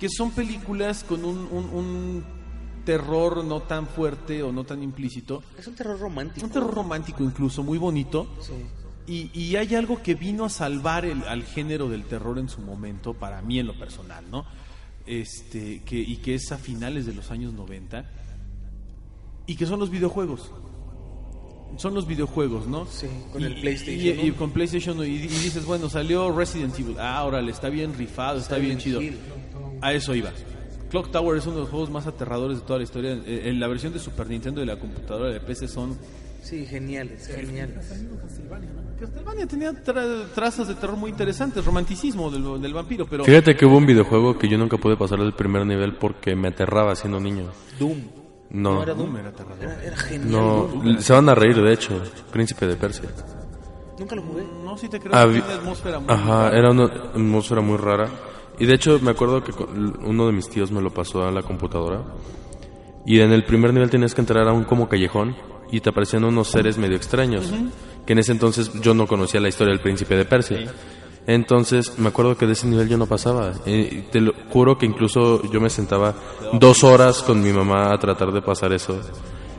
[SPEAKER 2] Que son películas con un, un- un terror no tan fuerte o no tan implícito.
[SPEAKER 3] Es un terror romántico.
[SPEAKER 2] Un terror romántico incluso, muy bonito.
[SPEAKER 3] Sí.
[SPEAKER 2] Y, y hay algo que vino a salvar el- al género del terror en su momento, para mí en lo personal, ¿no? Este, que, y que es a finales de los años 90, y que son los videojuegos. Son los videojuegos, ¿no?
[SPEAKER 3] Sí, con
[SPEAKER 2] Y-
[SPEAKER 3] el PlayStation
[SPEAKER 2] Y, con PlayStation y, dices, bueno, salió Resident Evil. Ah, órale, está bien rifado, está, bien
[SPEAKER 3] bien
[SPEAKER 2] chido. A eso iba. Clock Tower es uno de los juegos más aterradores de toda la historia. Eh, En la versión de Super Nintendo y la computadora de PC son
[SPEAKER 3] Sí, geniales, geniales.
[SPEAKER 2] Castlevania tenía tra- trazas de terror muy interesantes, romanticismo del, del vampiro, pero
[SPEAKER 4] Fíjate que hubo un videojuego que yo nunca pude pasar del primer nivel porque me aterraba siendo niño.
[SPEAKER 3] Doom.
[SPEAKER 4] No,
[SPEAKER 3] era
[SPEAKER 2] Doom era aterrador.
[SPEAKER 3] Era, era genial.
[SPEAKER 4] no,
[SPEAKER 3] Doom.
[SPEAKER 4] se van a reír de hecho, Príncipe de Persia.
[SPEAKER 3] Nunca lo jugué.
[SPEAKER 2] no sí te creo
[SPEAKER 4] Había-
[SPEAKER 2] tiene una atmósfera muy
[SPEAKER 4] Ajá,
[SPEAKER 2] rara.
[SPEAKER 4] era una atmósfera muy rara. Y de hecho me acuerdo que uno de mis tíos me lo pasó a la computadora. Y en el primer nivel tenías que entrar a un como callejón y te aparecían unos seres medio extraños. Que en ese entonces yo no conocía la historia del príncipe de Persia. Entonces me acuerdo que de ese nivel yo no pasaba. Eh, te lo juro que incluso yo me sentaba dos horas con mi mamá a tratar de pasar eso.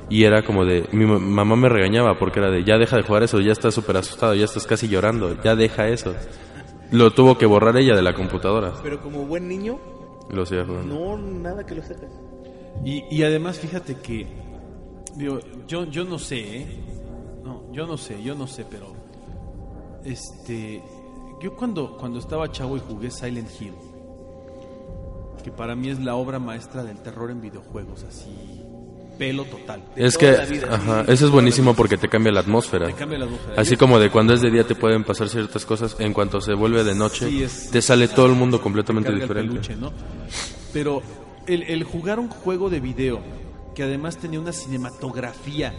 [SPEAKER 4] Y era como de, mi ma- mamá me regañaba porque era de, ya deja de jugar eso, ya estás súper asustado, ya estás casi llorando, ya deja eso. Lo tuvo que borrar ella de la computadora.
[SPEAKER 3] Pero como buen niño,
[SPEAKER 4] lo seguía jugando.
[SPEAKER 3] no nada que lo sacas.
[SPEAKER 2] Y, y además fíjate que digo, yo yo no sé, ¿eh? No, yo no sé, yo no sé, pero este yo cuando cuando estaba chavo y jugué Silent Hill que para mí es la obra maestra del terror en videojuegos, así pelo total.
[SPEAKER 4] Es que,
[SPEAKER 3] vida,
[SPEAKER 4] ajá, eso es buenísimo porque te cambia la atmósfera.
[SPEAKER 2] Te cambia la atmósfera.
[SPEAKER 4] Así como de cuando es de día te pueden pasar ciertas cosas, en cuanto se vuelve de noche,
[SPEAKER 2] Sí, es-
[SPEAKER 4] te sale todo el mundo completamente
[SPEAKER 2] el
[SPEAKER 4] diferente.
[SPEAKER 2] peluche, ¿no? Pero el, el jugar un juego de video que además tenía una cinematografía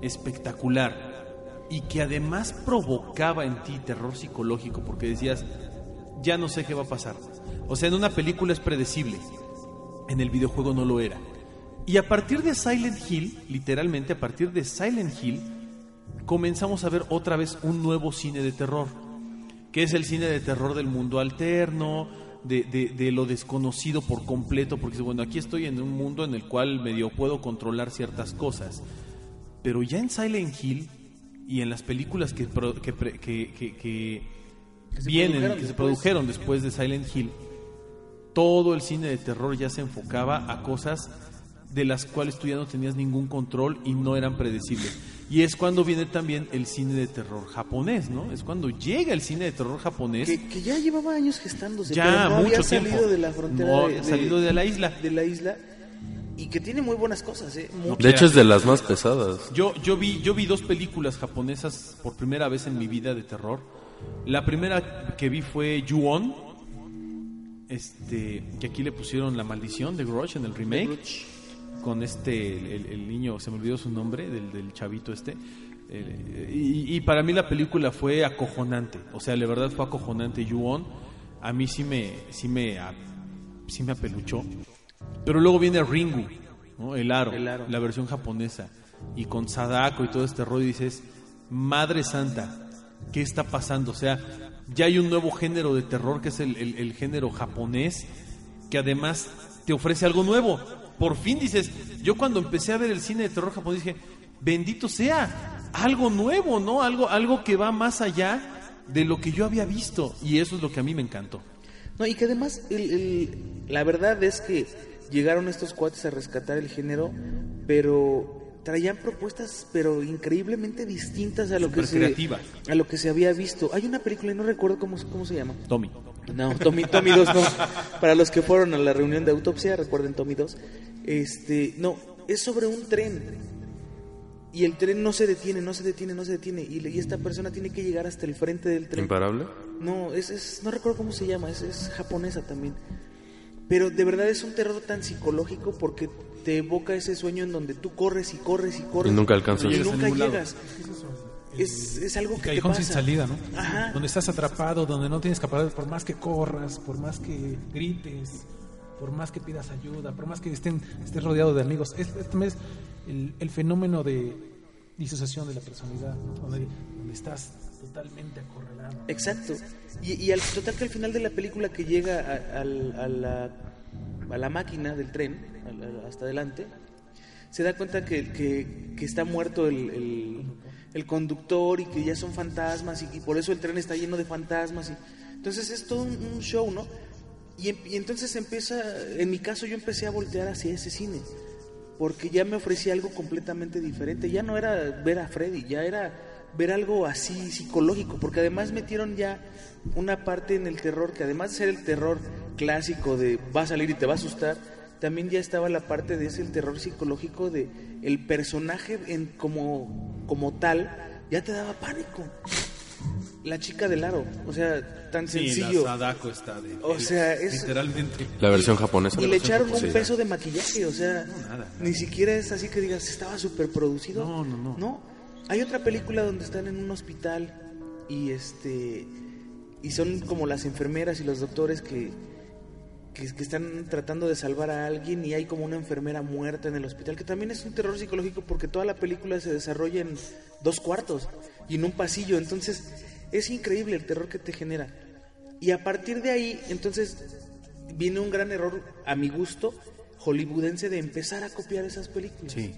[SPEAKER 2] espectacular y que además provocaba en ti terror psicológico porque decías, ya no sé qué va a pasar. O sea, en una película es predecible, en el videojuego no lo era. Y a partir de Silent Hill, literalmente a partir de Silent Hill, comenzamos a ver otra vez un nuevo cine de terror que es el cine de terror del mundo alterno, de, de- de lo desconocido por completo, porque bueno, aquí estoy en un mundo en el cual medio puedo controlar ciertas cosas. Pero ya en Silent Hill y en las películas que, pro- que, que- que- que vienen, que se produjeron después de Silent Hill, todo el cine de terror ya se enfocaba a cosas de las cuales tú ya no tenías ningún control y no eran predecibles. Y es cuando viene también el cine de terror japonés, ¿no? Es cuando llega el cine de terror japonés.
[SPEAKER 3] Que, que ya llevaba años gestándose.
[SPEAKER 2] Ya,
[SPEAKER 3] pero no
[SPEAKER 2] mucho
[SPEAKER 3] había
[SPEAKER 2] tiempo.
[SPEAKER 3] salido de la frontera.
[SPEAKER 2] No,
[SPEAKER 3] de,
[SPEAKER 2] salido de la isla.
[SPEAKER 3] De la isla. Y que tiene muy buenas cosas, ¿eh? Muchas.
[SPEAKER 4] De hecho es de las más pesadas.
[SPEAKER 2] Yo, yo, vi, yo vi dos películas japonesas por primera vez en mi vida de terror. La primera que vi fue Ju-On, este, que aquí le pusieron La Maldición de Grudge en el remake. Con este, el, niño, se me olvidó su nombre, del, del chavito este. Eh, y, y para mí la película fue acojonante. O sea, la verdad fue acojonante. Ju-On, a mí sí me, sí me, a- sí me apeluchó. Pero luego viene Ringu, ¿no? el, aro,
[SPEAKER 3] El aro.
[SPEAKER 2] la versión japonesa, y con Sadako y todo este rollo, y dices, Madre Santa, ¿qué está pasando? O sea, ya hay un nuevo género de terror que es el, el- el género japonés, que además te ofrece algo nuevo. Por fin dices, yo cuando empecé a ver el cine de terror japonés dije, bendito sea, algo nuevo, ¿no? Algo, algo que va más allá de lo que yo había visto, y eso es lo que a mí me encantó.
[SPEAKER 3] No, y que además, el, el- la verdad es que llegaron estos cuates a rescatar el género, pero traían propuestas, pero increíblemente distintas a lo que se
[SPEAKER 2] creativas.
[SPEAKER 3] a lo que se había visto. Hay una película y no recuerdo cómo, cómo se llama.
[SPEAKER 2] Tommy.
[SPEAKER 3] No, Tommy, Tommy 2 no. (laughs) Para los que fueron a la reunión de autopsia, recuerden Tommy 2. Este, no, es sobre un tren. Y el tren no se detiene, no se detiene, no se detiene. Y, esta persona tiene que llegar hasta el frente del tren.
[SPEAKER 4] ¿Imparable?
[SPEAKER 3] No, es, es- no recuerdo cómo se llama, es, es japonesa también. Pero de verdad es un terror tan psicológico porque te evoca ese sueño en donde tú corres y corres y corres
[SPEAKER 4] Y nunca alcanzas.
[SPEAKER 3] y nunca llegas. Es, es algo
[SPEAKER 5] El
[SPEAKER 3] que te
[SPEAKER 5] callejón
[SPEAKER 3] pasa.
[SPEAKER 5] sin salida, ¿no?
[SPEAKER 3] Ajá.
[SPEAKER 5] Donde estás atrapado, donde no tienes capacidad, por más que corras, por más que grites, por más que pidas ayuda, por más que estén, estés rodeado de amigos. Es, es, es el, fenómeno de disociación de la personalidad, donde, estás totalmente acorralado.
[SPEAKER 3] Exacto. Y, al total que al final de la película que llega a, la, a la máquina del tren, hasta adelante, se da cuenta que, que- está muerto el, conductor y que ya son fantasmas y, por eso el tren está lleno de fantasmas. Y, entonces es todo un show, ¿no? Y, em- y entonces empieza, en mi caso yo empecé a voltear hacia ese cine, porque ya me ofrecía algo completamente diferente, ya no era ver a Freddy, ya era ver algo así psicológico, porque además metieron ya una parte en el terror, que además de ser el terror clásico de va a salir y te va a asustar, también ya estaba la parte de ese terror psicológico de el personaje en, como, como tal, ya te daba pánico. La chica del aro, o sea, tan
[SPEAKER 2] Sí,
[SPEAKER 3] sencillo.
[SPEAKER 2] la Sadako está de...
[SPEAKER 3] O sea, es-
[SPEAKER 2] Literalmente.
[SPEAKER 4] La versión japonesa.
[SPEAKER 3] Y le echaron un peso de maquillaje, o sea,
[SPEAKER 2] nada.
[SPEAKER 3] ni siquiera es así que digas, estaba súper producido.
[SPEAKER 2] No, no, no.
[SPEAKER 3] No, hay otra película donde están en un hospital y este y son como las enfermeras y los doctores que, que, que están tratando de salvar a alguien y hay como una enfermera muerta en el hospital, que también es un terror psicológico porque toda la película se desarrolla en dos cuartos y en un pasillo, entonces es increíble el terror que te genera. Y a partir de ahí, entonces, viene un gran error, a mi gusto, hollywoodense de empezar a copiar esas películas.
[SPEAKER 2] Sí.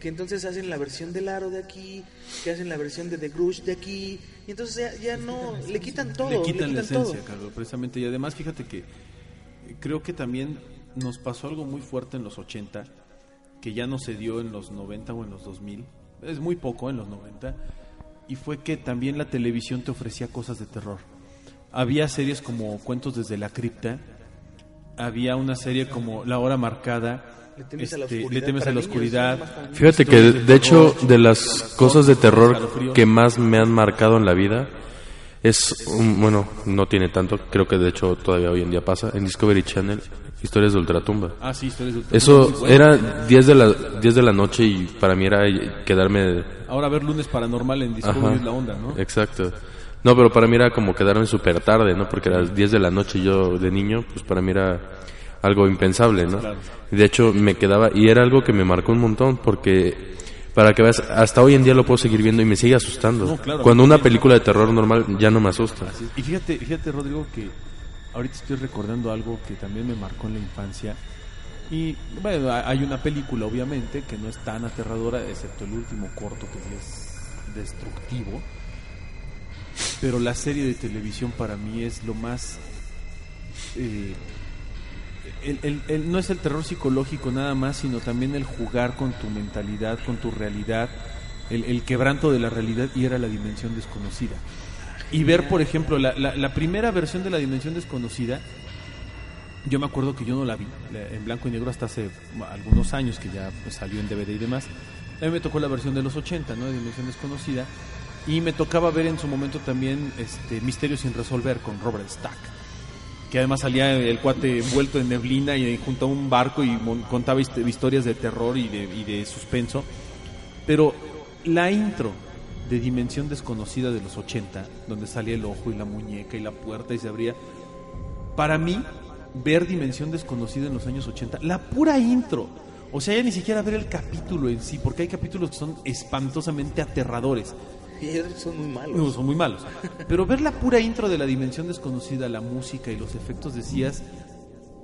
[SPEAKER 3] Que entonces hacen la versión del aro de aquí, que hacen la versión de The Grudge de aquí, y entonces ya, ya no, le quitan todo,
[SPEAKER 2] le quitan la
[SPEAKER 3] todo.
[SPEAKER 2] esencia, Carlos, precisamente. Y además, fíjate que eh, creo que también nos pasó algo muy fuerte en los 80, que ya no se dio en los 90 o en los 2000. Es muy poco en los 90. Y fue que también la televisión te ofrecía cosas de terror. Había series como Cuentos desde la cripta. Había una serie como La hora marcada.
[SPEAKER 3] Le temes a la
[SPEAKER 2] este,
[SPEAKER 3] oscuridad
[SPEAKER 2] Le temes a la oscuridad.
[SPEAKER 4] Fíjate que, de hecho, de las cosas de terror que más me han marcado en la vida, es, un- bueno, no tiene tanto, creo que de hecho todavía hoy en día pasa, en Discovery Channel, Historias de Ultratumba.
[SPEAKER 2] Ah, sí, historias de ultratumba,
[SPEAKER 4] Eso era 10 de, la, 10 de la noche y para mí era quedarme...
[SPEAKER 2] Ahora ver lunes paranormal en Discovery es la onda, ¿no?
[SPEAKER 4] Exacto. No, pero para mí era como quedarme súper tarde, ¿no? Porque a las 10 de la noche yo de niño, pues para mí era algo impensable, ¿no?
[SPEAKER 2] Claro.
[SPEAKER 4] De hecho, me quedaba, y era algo que me marcó un montón, porque para que veas, hasta hoy en día lo puedo seguir viendo y me sigue asustando.
[SPEAKER 2] No, claro,
[SPEAKER 4] Cuando una película de terror normal ya no me asusta.
[SPEAKER 2] Y fíjate, fíjate Rodrigo que ahorita estoy recordando algo que también me marcó en la infancia. Y bueno, ha- hay una película obviamente que no es tan aterradora, excepto el último corto que es destructivo. Pero la serie de televisión para mí es lo más... eh, el- el- el- no es el terror psicológico nada más, sino también el jugar con tu mentalidad, con tu realidad, el, el quebranto de la realidad y era la dimensión desconocida. Y ver, por ejemplo, la, la- la primera versión de la dimensión desconocida, yo me acuerdo que yo no la vi en blanco y negro hasta hace algunos años que ya pues, salió en DVD y demás. A mí me tocó la versión de los 80, ¿no? De Dimensión Desconocida. Y me tocaba ver en su momento también este Misterio sin resolver con Robert Stack. Que además salía el cuate envuelto en neblina y junto a un barco y contaba hist- historias de terror y de, y de suspenso. Pero la intro de Dimensión Desconocida de los 80, donde salía el ojo y la muñeca y la puerta y se abría, para mí, ver Dimensión Desconocida en los años 80, la pura intro, o sea, ya ni siquiera ver el capítulo en sí, porque hay capítulos que son espantosamente aterradores.
[SPEAKER 3] Y son muy malos.
[SPEAKER 2] No, son muy malos. Pero ver la pura intro de la Dimensión Desconocida, la música y los efectos, decías,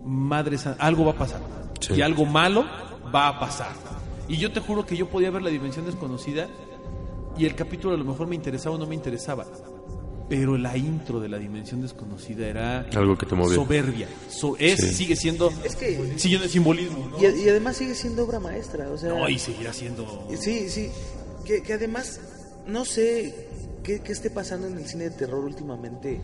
[SPEAKER 2] madre san- algo va a pasar.
[SPEAKER 4] Sí.
[SPEAKER 2] Y algo malo va a pasar. Y yo te juro que yo podía ver la Dimensión Desconocida y el capítulo a lo mejor me interesaba o no me interesaba. Pero la intro de la Dimensión Desconocida era
[SPEAKER 4] Algo que te movía.
[SPEAKER 2] soberbia. So- es,
[SPEAKER 4] Sí.
[SPEAKER 2] sigue siendo,
[SPEAKER 3] Es que-
[SPEAKER 2] sigue el simbolismo. ¿no?
[SPEAKER 3] Y, y además sigue siendo obra maestra, o sea...
[SPEAKER 2] No, y seguirá siendo...
[SPEAKER 3] Sí, sí. Que, que además, no sé qué, qué esté pasando en el cine de terror últimamente.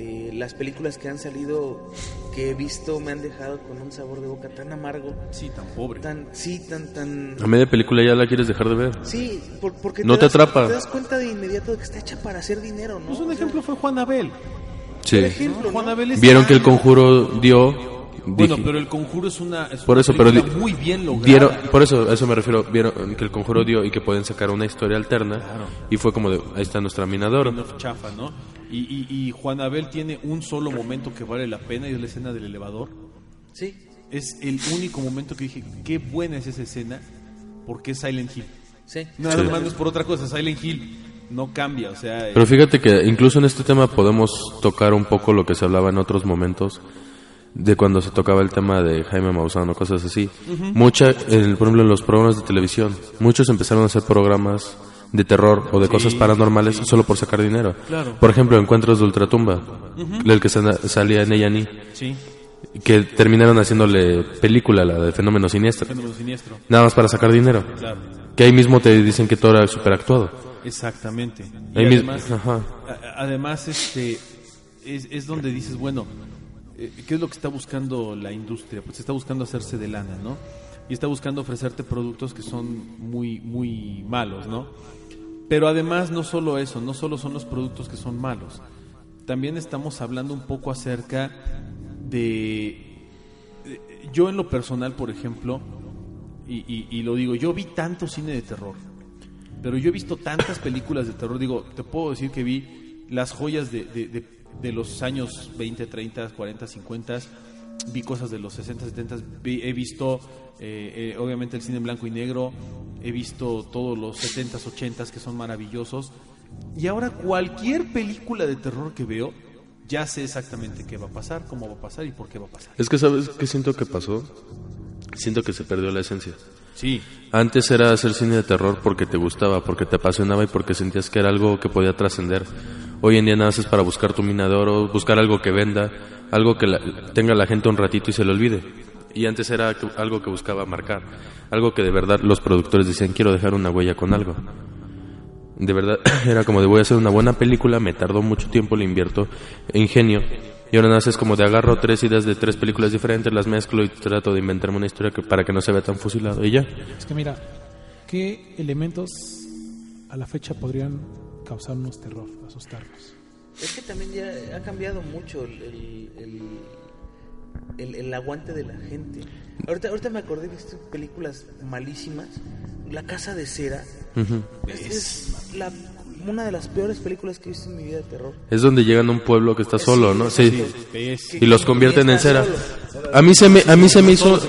[SPEAKER 3] Eh, las películas que han salido, que he visto, me han dejado con un sabor de boca tan amargo,
[SPEAKER 2] Sí, tan pobre.
[SPEAKER 3] tan, sí, tan, tan...
[SPEAKER 4] A media película ya la quieres dejar de ver.
[SPEAKER 3] Sí, por- porque
[SPEAKER 4] No te
[SPEAKER 3] das-
[SPEAKER 4] atrapa.
[SPEAKER 3] Te das cuenta de inmediato de que está hecha para hacer dinero, ¿no?
[SPEAKER 2] Pues un
[SPEAKER 3] O sea,
[SPEAKER 2] ejemplo fue Juan Abel.
[SPEAKER 4] Sí.
[SPEAKER 3] Ejemplo,
[SPEAKER 2] Juan. Abel es-
[SPEAKER 4] Vieron que el conjuro dio
[SPEAKER 2] Bueno, pero el conjuro es una, es
[SPEAKER 4] por
[SPEAKER 2] una
[SPEAKER 4] eso, pero
[SPEAKER 2] muy bien lograda.
[SPEAKER 4] dieron, por eso, a eso me refiero, vieron que el conjuro dio y que pueden sacar una historia alterna y fue como de, ahí está nuestra minadora.
[SPEAKER 2] Chafa, ¿no? Y, y, y Juan Abel tiene un solo momento que vale la pena y es la escena del elevador.
[SPEAKER 3] Sí.
[SPEAKER 2] Es el único momento que dije, qué buena es esa escena, porque es Silent Hill.
[SPEAKER 3] Sí.
[SPEAKER 2] Nada
[SPEAKER 4] Sí.
[SPEAKER 2] más no es por otra cosa, Silent Hill no cambia, o sea... eh,
[SPEAKER 4] Pero fíjate que incluso en este tema podemos tocar un poco lo que se hablaba en otros momentos de cuando se tocaba el tema de Jaime Maussan o cosas así. Mucha, el- por ejemplo, en los programas de televisión, muchos empezaron a hacer programas de terror o de cosas paranormales solo por sacar dinero.
[SPEAKER 2] Claro.
[SPEAKER 4] Por ejemplo, Encuentros de Ultratumba, el que sa- salía en A&E,
[SPEAKER 2] sí,
[SPEAKER 4] que terminaron haciéndole película, la de Fenómeno Siniestro,
[SPEAKER 2] fenómeno siniestro,
[SPEAKER 4] nada más para sacar dinero.
[SPEAKER 2] claro.
[SPEAKER 4] Que ahí mismo te dicen que todo era super actuado.
[SPEAKER 2] Exactamente. Y
[SPEAKER 4] Ahí mismo,
[SPEAKER 2] además,
[SPEAKER 4] ajá.
[SPEAKER 2] además este, es, es donde dices, bueno, eh, ¿qué es lo que está buscando la industria? Pues está buscando hacerse de lana, ¿no? Y está buscando ofrecerte productos que son muy, muy malos, ¿no? Pero además no solo eso, no solo son los productos que son malos. También estamos hablando un poco acerca de... de- Yo en lo personal, por ejemplo, y, y- lo digo, yo vi tanto cine de terror, pero yo he visto tantas películas de terror, digo, te puedo decir que vi las joyas de, de- de- de los años 20, 30, 40, 50, vi cosas de los 60, 70, vi- he visto eh, eh, obviamente el cine en blanco y negro, he visto todos los 70, 80 que son maravillosos, y ahora cualquier película de terror que veo, ya sé exactamente qué va a pasar, cómo va a pasar y por qué va a pasar.
[SPEAKER 4] Es que, ¿sabes qué siento que pasó? Siento que se perdió la esencia.
[SPEAKER 2] Sí,
[SPEAKER 4] Antes era hacer cine de terror porque te gustaba, porque te apasionaba y porque sentías que era algo que podía trascender. Hoy en día nada haces para buscar tu mina de oro, buscar algo que venda, algo que la- tenga la gente un ratito y se le olvide. Y antes era algo que buscaba marcar, algo que de verdad los productores decían quiero dejar una huella con algo. De verdad (clears throat) era como de voy a hacer una buena película, me tardó mucho tiempo, le invierto ingenio. Y ahora naces como de agarro tres ideas de tres películas diferentes, las mezclo y trato de inventarme una historia que, para que no se vea tan fusilado. Y ya.
[SPEAKER 5] Es que mira, ¿qué elementos a la fecha podrían causarnos terror, asustarnos?
[SPEAKER 3] Es que también ya ha cambiado mucho el, el, el, el- el aguante de la gente. Ahorita, ahorita me acordé de estas películas malísimas. La Casa de Cera es, es la, una de las peores películas que he visto en mi vida de terror.
[SPEAKER 4] Es donde llegan a un pueblo que está solo, ¿no? Sí. Y los convierten en cera. A mí se me, a mí se me hizo,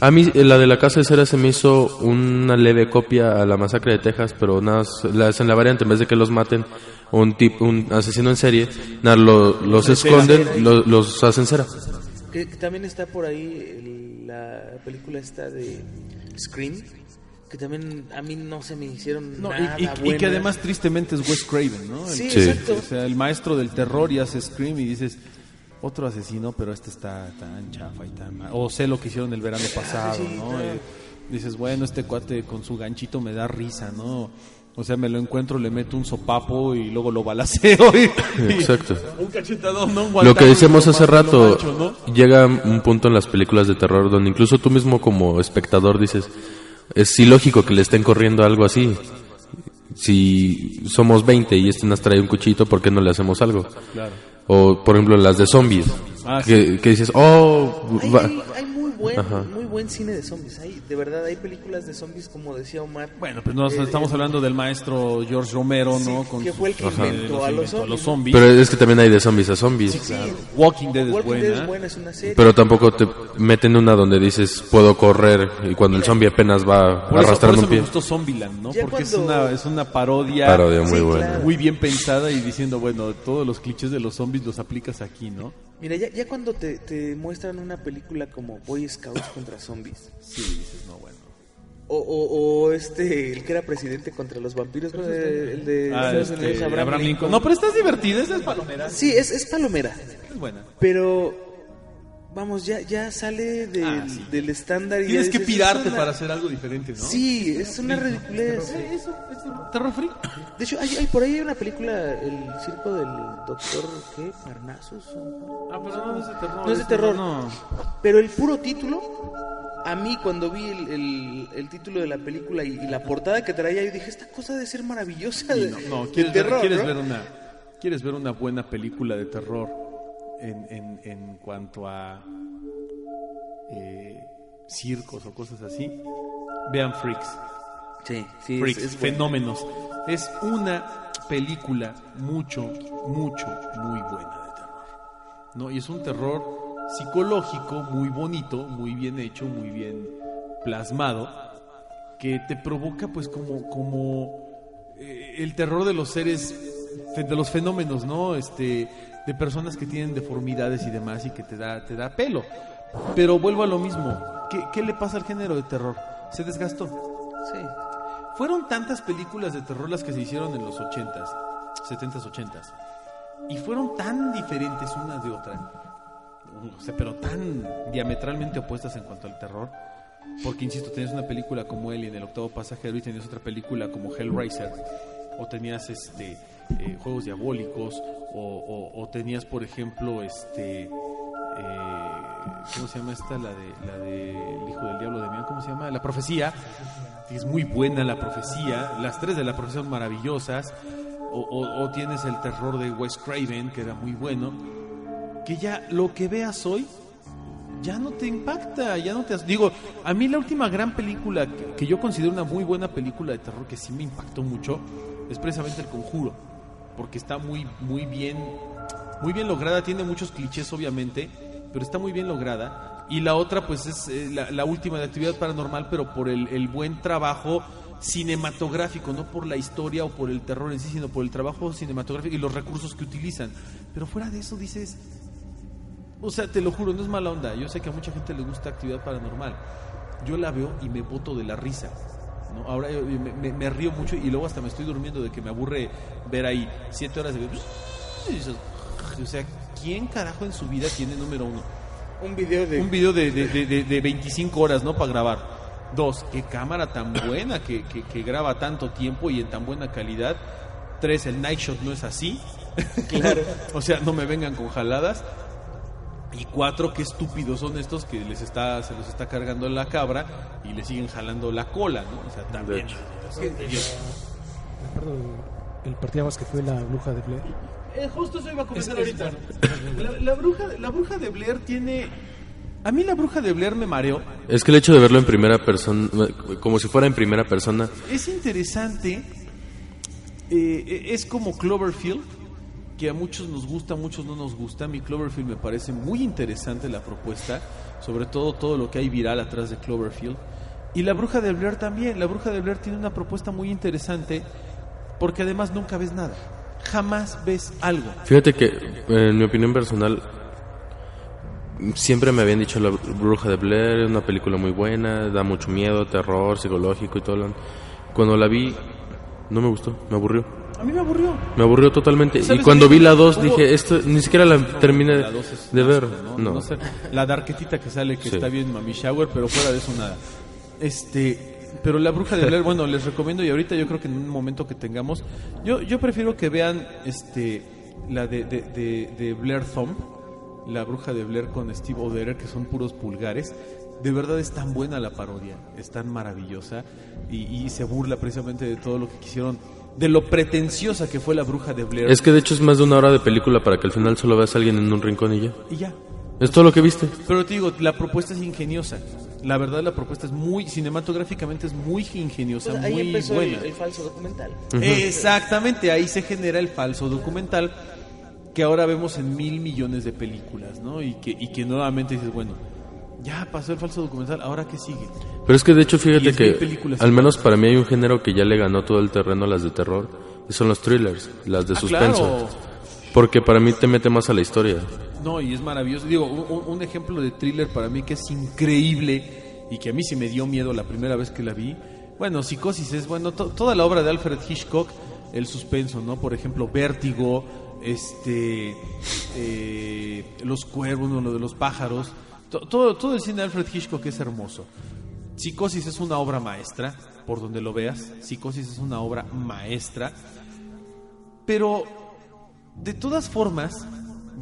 [SPEAKER 4] a mí eh, la de la casa de cera se me hizo una leve copia a la masacre de Texas, pero nada, la hacen la variante en vez de que los maten un tipo, un asesino en serie, nada, lo- los esconden, lo- los hacen cera.
[SPEAKER 3] Que, que también está por ahí el- la película esta de Scream, que también a mí no se me hicieron
[SPEAKER 2] No,
[SPEAKER 3] nada
[SPEAKER 2] y, y- que además tristemente es Wes Craven, ¿no? El-
[SPEAKER 3] Sí,
[SPEAKER 4] Sí.
[SPEAKER 3] exacto.
[SPEAKER 2] O sea, el maestro del terror y hace Scream y dices, otro asesino, pero este está tan chafa y tan mal. O sé lo que hicieron el verano (laughs) pasado,
[SPEAKER 3] sí,
[SPEAKER 2] ¿no?
[SPEAKER 3] claro.
[SPEAKER 2] Dices, bueno, este cuate con su ganchito me da risa, ¿no? O sea, me lo encuentro, le meto un sopapo y luego lo balaceo y, y-
[SPEAKER 4] Exacto.
[SPEAKER 2] un cachetadón, ¿no? Un
[SPEAKER 4] Lo que decíamos hace rato,
[SPEAKER 2] mancho, ¿no?
[SPEAKER 4] llega un punto en las películas de terror donde incluso tú mismo como espectador dices, es ilógico que le estén corriendo algo así. Si somos 20 y este nos trae un cuchito, ¿por qué no le hacemos algo?
[SPEAKER 2] Claro.
[SPEAKER 4] O, por ejemplo, las de zombies.
[SPEAKER 2] Ah,
[SPEAKER 4] que, que dices, oh,
[SPEAKER 3] Hay,
[SPEAKER 4] va-
[SPEAKER 3] hay- hay muy buen,
[SPEAKER 4] Ajá.
[SPEAKER 3] muy buen cine de zombies. Hay, de verdad, hay películas de zombies, como decía Omar.
[SPEAKER 2] Bueno, pues nos
[SPEAKER 3] Eh,
[SPEAKER 2] estamos
[SPEAKER 3] eh,
[SPEAKER 2] hablando del maestro George Romero, ¿no?
[SPEAKER 3] Sí, que fue el que inventó a los
[SPEAKER 2] inventó
[SPEAKER 3] zombies.
[SPEAKER 4] pero es que también hay de zombies a zombies.
[SPEAKER 3] Sí,
[SPEAKER 2] Walking Dead es
[SPEAKER 3] Walking
[SPEAKER 2] buena.
[SPEAKER 3] Dead es buena, es una serie.
[SPEAKER 4] Pero tampoco te meten una donde dices, puedo correr, y cuando el zombie apenas va
[SPEAKER 2] Por eso, por
[SPEAKER 4] arrastrando
[SPEAKER 2] eso
[SPEAKER 4] un pie.
[SPEAKER 2] me gustó Zombieland, ¿no?
[SPEAKER 3] Ya
[SPEAKER 2] Porque es,
[SPEAKER 3] cuando-
[SPEAKER 2] una, es una parodia,
[SPEAKER 4] Parodia muy
[SPEAKER 3] Sí,
[SPEAKER 4] buena.
[SPEAKER 3] claro.
[SPEAKER 2] muy bien pensada y diciendo, bueno, todos los clichés de los zombies los aplicas aquí, ¿no?
[SPEAKER 3] Mira, ya, ya cuando te, te muestran una película como Boy Scouts contra zombies,
[SPEAKER 2] Sí, dices, no, bueno.
[SPEAKER 3] o, o, o este, el que era presidente contra los vampiros, ¿no? el de
[SPEAKER 2] Ah, este,
[SPEAKER 3] Unidos,
[SPEAKER 2] Abraham, Lincoln. No, pero estás divertida, esa es palomera.
[SPEAKER 3] Sí, es, es palomera,
[SPEAKER 2] Es buena.
[SPEAKER 3] pero vamos, ya, ya sale de-
[SPEAKER 2] Ah, sí.
[SPEAKER 3] del estándar. y
[SPEAKER 2] Tienes que
[SPEAKER 3] dices,
[SPEAKER 2] pirarte
[SPEAKER 3] es una-
[SPEAKER 2] para hacer algo diferente, ¿no?
[SPEAKER 3] Sí, es una ridiculez.
[SPEAKER 2] Terror free.
[SPEAKER 3] De hecho, hay, hay- por ahí hay una película, El circo del doctor, ¿qué? Parnassus. o-
[SPEAKER 2] Ah, pero no es de terror.
[SPEAKER 3] No es de terror.
[SPEAKER 2] No.
[SPEAKER 3] Pero el puro título, a mí cuando vi el, el- el título de la película y, y la portada que traía, yo dije, esta cosa debe ser maravillosa de,
[SPEAKER 2] No, no,
[SPEAKER 3] de
[SPEAKER 2] quieres, ver,
[SPEAKER 3] terror,
[SPEAKER 2] quieres
[SPEAKER 3] ¿no?
[SPEAKER 2] ver una quieres ver una buena película de terror en, en, en cuanto a eh, circos o cosas así, vean Freaks.
[SPEAKER 3] Sí, sí,
[SPEAKER 2] Freaks,
[SPEAKER 3] es.
[SPEAKER 2] Fenómenos. Es una película mucho, mucho, muy buena de terror. ¿no? Y es un terror psicológico muy bonito, muy bien hecho, muy bien plasmado, que te provoca pues como, como eh, el terror de los seres, fe- de los fenómenos, ¿no? Este, de personas que tienen deformidades y demás y que te da, te da pelo. Pero vuelvo a lo mismo. ¿Qué, qué le pasa al género de terror? Se desgastó.
[SPEAKER 3] Sí.
[SPEAKER 2] Fueron tantas películas de terror las que se hicieron en los 80s, 70s, 80s. Y fueron tan diferentes unas de otra. O sea, pero tan diametralmente opuestas en cuanto al terror. Porque, insisto, tenías una película como Alien, El Octavo Pasajero, y tenías otra película como Hellraiser. O tenías este eh, Juegos Diabólicos. O, tenías, por ejemplo, este... eh, ¿Cómo se llama esta? La de, la de El Hijo del Diablo de Mian, ¿cómo se llama? La Profecía. Es muy buena la profecía. Las tres de la profecía son maravillosas. O, tienes el terror de Wes Craven, que era muy bueno. Que ya lo que veas hoy ya no te impacta, ya no te... Digo, a mí la última gran película que, que yo considero una muy buena película de terror que sí me impactó mucho es precisamente El Conjuro, porque está muy, muy bien, muy bien lograda, tiene muchos clichés obviamente, pero está muy bien lograda. Y la otra pues es eh, la, última de Actividad Paranormal, pero por el, el buen trabajo cinematográfico, no por la historia o por el terror en sí, sino por el trabajo cinematográfico y los recursos que utilizan. Pero fuera de eso dices, o sea, te lo juro, no es mala onda. Yo sé que a mucha gente le gusta actividad paranormal. Yo la veo y me boto de la risa. ¿No? Ahora yo- yo me, me- me río mucho y luego hasta me estoy durmiendo de que me aburre ver ahí siete horas de... O sea, ¿quién carajo en su vida tiene número uno?
[SPEAKER 3] Un video de...
[SPEAKER 2] Un video de, de, de- de- de 25 horas, ¿no? Para grabar. Dos, qué cámara tan buena que, que- que graba tanto tiempo y en tan buena calidad. Tres, el night shot no es así.
[SPEAKER 3] Claro. (laughs)
[SPEAKER 2] o sea, no me vengan con jaladas. Y cuatro, qué estúpidos son estos que les está, se los está cargando la cabra y le siguen jalando la cola, ¿no? O sea, también.
[SPEAKER 4] hecho.
[SPEAKER 5] Recuerdo el partido que fue la bruja de Blair.
[SPEAKER 2] Eh, justo eso iba a comentar
[SPEAKER 5] Es- es
[SPEAKER 2] ahorita. La, la bruja, la bruja de Blair tiene. A mí la bruja de Blair me mareó.
[SPEAKER 4] Es que el hecho de verlo en primera persona, como si fuera en primera persona,
[SPEAKER 2] Es interesante. eh, es como Cloverfield, que a muchos nos gusta, a muchos no nos gusta. Mí Cloverfield me parece muy interesante la propuesta, sobre todo todo lo que hay viral atrás de Cloverfield. Y la bruja de Blair también. La bruja de Blair tiene una propuesta muy interesante, porque además nunca ves nada. Jamás ves algo.
[SPEAKER 4] Fíjate que, en mi opinión personal, siempre me habían dicho La Bruja de Blair es una película muy buena, da mucho miedo, terror, psicológico y todo. Cuando la vi, no me gustó, me aburrió.
[SPEAKER 2] A mí me aburrió.
[SPEAKER 4] Me aburrió totalmente. Y
[SPEAKER 2] ¿Sabes
[SPEAKER 4] cuando vi la 2
[SPEAKER 2] Hubo-
[SPEAKER 4] dije, esto ni siquiera la terminé
[SPEAKER 2] La dos es
[SPEAKER 4] de ver.
[SPEAKER 2] asco,
[SPEAKER 4] No.
[SPEAKER 2] sé, la darquetita que sale que
[SPEAKER 4] Sí.
[SPEAKER 2] está bien Mami Shower, pero fuera de eso nada. Este, pero la bruja de Blair, bueno, les recomiendo y ahorita yo creo que en un momento que tengamos, yo yo prefiero que vean este la de, de, de, de Blair Thumb, la bruja de Blair con Steve O'Derer, que son puros pulgares. De verdad es tan buena la parodia, es tan maravillosa y, y se burla precisamente de todo lo que quisieron, de lo pretenciosa que fue la bruja de Blair.
[SPEAKER 4] Es que de hecho es más de una hora de película para que al final solo veas a alguien en un rincón y ya.
[SPEAKER 2] y ya,
[SPEAKER 4] Es todo lo que viste.
[SPEAKER 2] Pero te digo, la propuesta es ingeniosa. La verdad, la propuesta es muy, cinematográficamente es muy ingeniosa,
[SPEAKER 3] Pues ahí
[SPEAKER 2] muy
[SPEAKER 3] empezó el,
[SPEAKER 2] buena.
[SPEAKER 3] el falso documental.
[SPEAKER 2] Exactamente, ahí se genera el falso documental que ahora vemos en mil millones de películas, ¿no? Y que, y que nuevamente dices, bueno, ya pasó el falso documental, ¿ahora qué sigue?
[SPEAKER 4] Pero es que de hecho fíjate que
[SPEAKER 2] películas
[SPEAKER 4] al menos para mí hay un género que ya le ganó todo el terreno a las de terror y son los thrillers, las de
[SPEAKER 2] Ah,
[SPEAKER 4] suspenso.
[SPEAKER 2] claro.
[SPEAKER 4] Porque para mí te mete más a la historia.
[SPEAKER 2] No, y es maravilloso. Digo, un, ejemplo de thriller para mí que es increíble y que a mí sí me dio miedo la primera vez que la vi. Bueno, Psicosis es, bueno, to- toda la obra de Alfred Hitchcock, el suspenso, ¿no? Por ejemplo, Vértigo, este, eh, Los Cuervos, ¿no? lo de los pájaros. To- todo, todo el cine de Alfred Hitchcock es hermoso. Psicosis es una obra maestra, por donde lo veas. Psicosis es una obra maestra. Pero de todas formas,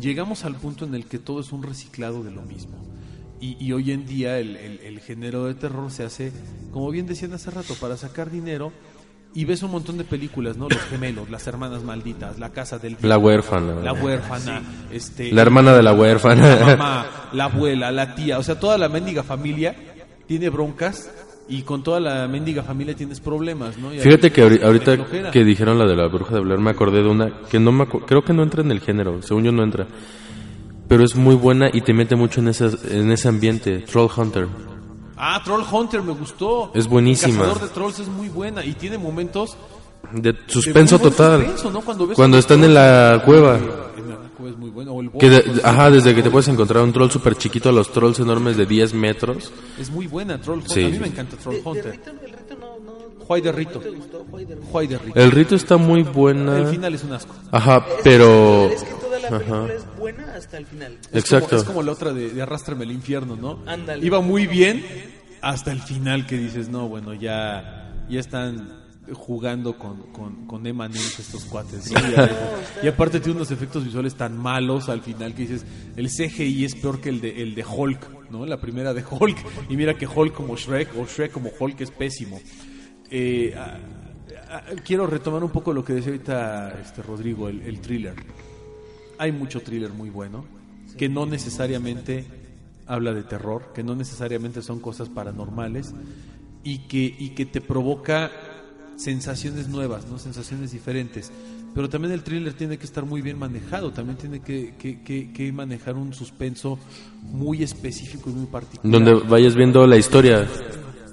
[SPEAKER 2] llegamos al punto en el que todo es un reciclado de lo mismo. Y, y hoy en día el, el- el género de terror se hace, como bien decían hace rato, para sacar dinero y ves un montón de películas, ¿no? Los gemelos, las hermanas malditas, la casa del
[SPEAKER 4] La huérfana.
[SPEAKER 2] la huérfana, este
[SPEAKER 4] La hermana de la huérfana.
[SPEAKER 2] la mamá, la abuela, la tía, o sea, toda la mendiga familia tiene broncas y con toda la mendiga familia tienes problemas, ¿no? Y
[SPEAKER 4] Fíjate que ahorita que dijeron la de la bruja de Blair me acordé de una que no me creo que no entra en el género, según yo no entra. Pero es muy buena y te mete mucho en ese, en ese ambiente, Troll Hunter.
[SPEAKER 2] Ah, Troll Hunter me gustó.
[SPEAKER 4] Es buenísima.
[SPEAKER 2] El cazador de trolls es muy buena y tiene momentos
[SPEAKER 4] De suspenso total.
[SPEAKER 2] suspenso, ¿no? Cuando ves
[SPEAKER 4] están en la cueva.
[SPEAKER 2] En la cueva es muy bueno. O el
[SPEAKER 4] Que de- ajá, desde que te puedes encontrar un troll súper chiquito a los trolls enormes de 10 metros.
[SPEAKER 2] Es muy buena Troll Hunter.
[SPEAKER 4] Sí,
[SPEAKER 2] a mí me encanta Troll
[SPEAKER 3] de
[SPEAKER 2] Hunter. De
[SPEAKER 3] no
[SPEAKER 2] Rito.
[SPEAKER 3] te gustó, Juay de Rito.
[SPEAKER 2] Juay de Rito.
[SPEAKER 4] El rito está muy
[SPEAKER 2] El
[SPEAKER 4] buena.
[SPEAKER 2] final es un asco.
[SPEAKER 4] Ajá, pero...
[SPEAKER 3] Es que toda la película
[SPEAKER 4] Ajá.
[SPEAKER 3] es buena hasta el final.
[SPEAKER 2] Es
[SPEAKER 4] Exacto.
[SPEAKER 2] Como, es como la otra de, de Arrástrame al infierno, ¿no?
[SPEAKER 3] Ándale.
[SPEAKER 2] Iba muy bien hasta el final que dices, no, bueno, ya, ya están jugando con, con, con estos cuates. ¿no? Y, (laughs) y aparte tiene unos efectos visuales tan malos al final que dices, el CGI es peor que el de, el de Hulk, ¿no? La primera de Hulk. Y mira que Hulk como Shrek o Shrek como Hulk es pésimo. Eh, quiero retomar un poco lo que decía ahorita este Rodrigo, el, el thriller. Hay mucho thriller muy bueno que no necesariamente habla de terror, que no necesariamente son cosas paranormales y que, y que te provoca sensaciones nuevas, no sensaciones diferentes. Pero también el thriller tiene que estar muy bien manejado, también tiene que, que- que- que manejar un suspenso muy específico y muy particular.
[SPEAKER 4] Donde vayas viendo la historia.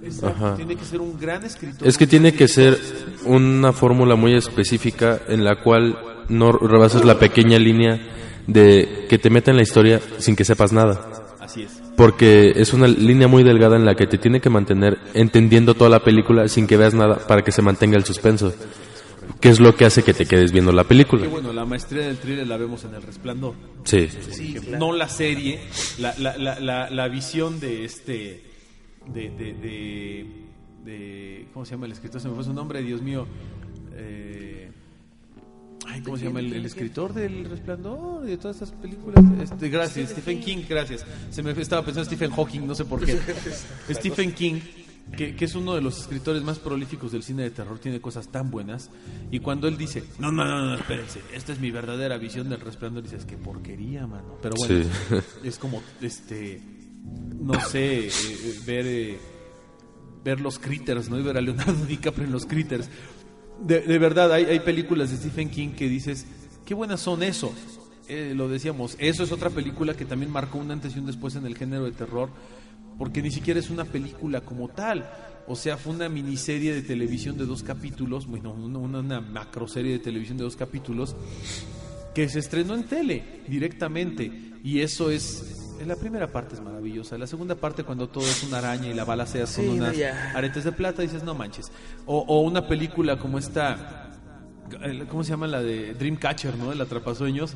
[SPEAKER 2] Exacto,
[SPEAKER 4] Ajá.
[SPEAKER 2] Tiene que ser un gran escritor.
[SPEAKER 4] Es que tiene que ser una fórmula muy específica en la cual no rebasas la pequeña línea de que te meta en la historia sin que sepas nada.
[SPEAKER 2] Así es.
[SPEAKER 4] Porque es una línea muy delgada en la que te tiene que mantener entendiendo toda la película sin que veas nada para que se mantenga el suspenso. Que es lo que hace que te quedes viendo la
[SPEAKER 2] Que
[SPEAKER 4] película.
[SPEAKER 2] bueno, la maestría del thriller la vemos en El Resplandor.
[SPEAKER 4] Sí.
[SPEAKER 3] Sí,
[SPEAKER 2] que
[SPEAKER 3] claro.
[SPEAKER 2] no la serie, la, la, la, la, la visión de este, de, de, de, de- ¿cómo se llama el escritor? Se me fue su nombre, Dios mío. Eh, ay, ¿cómo se llama el, el escritor del Resplandor y de todas estas películas? Este, gracias, Stephen King, gracias. Se me estaba pensando Stephen Hawking, no sé por qué. (laughs) Stephen King, que, que es uno de los escritores más prolíficos del cine de terror, tiene cosas tan buenas. Y cuando él dice, no, no, no, no, espérense, esta es mi verdadera visión del Resplandor, dices, qué porquería, mano. Pero bueno,
[SPEAKER 4] Sí.
[SPEAKER 2] es como, este, no sé, eh, eh, ver, eh, ver los critters, ¿no? Y ver a Leonardo (laughs) DiCaprio en los critters. De, de verdad, hay, hay películas de Stephen King que dices, qué buenas son eso. Eh, lo decíamos, eso es otra película que también marcó un antes y un después en el género de terror, porque ni siquiera es una película como tal. O sea, fue una miniserie de televisión de dos capítulos, bueno, una, una, macroserie de televisión de dos capítulos, que se estrenó en tele directamente. Y eso es. La primera parte es maravillosa. La segunda parte, cuando todo es una araña y la bala sea son
[SPEAKER 3] Sí,
[SPEAKER 2] unas aretes de plata, dices, no manches. O, o una película como esta. ¿Cómo se llama la de Dreamcatcher, no? El atrapasueños.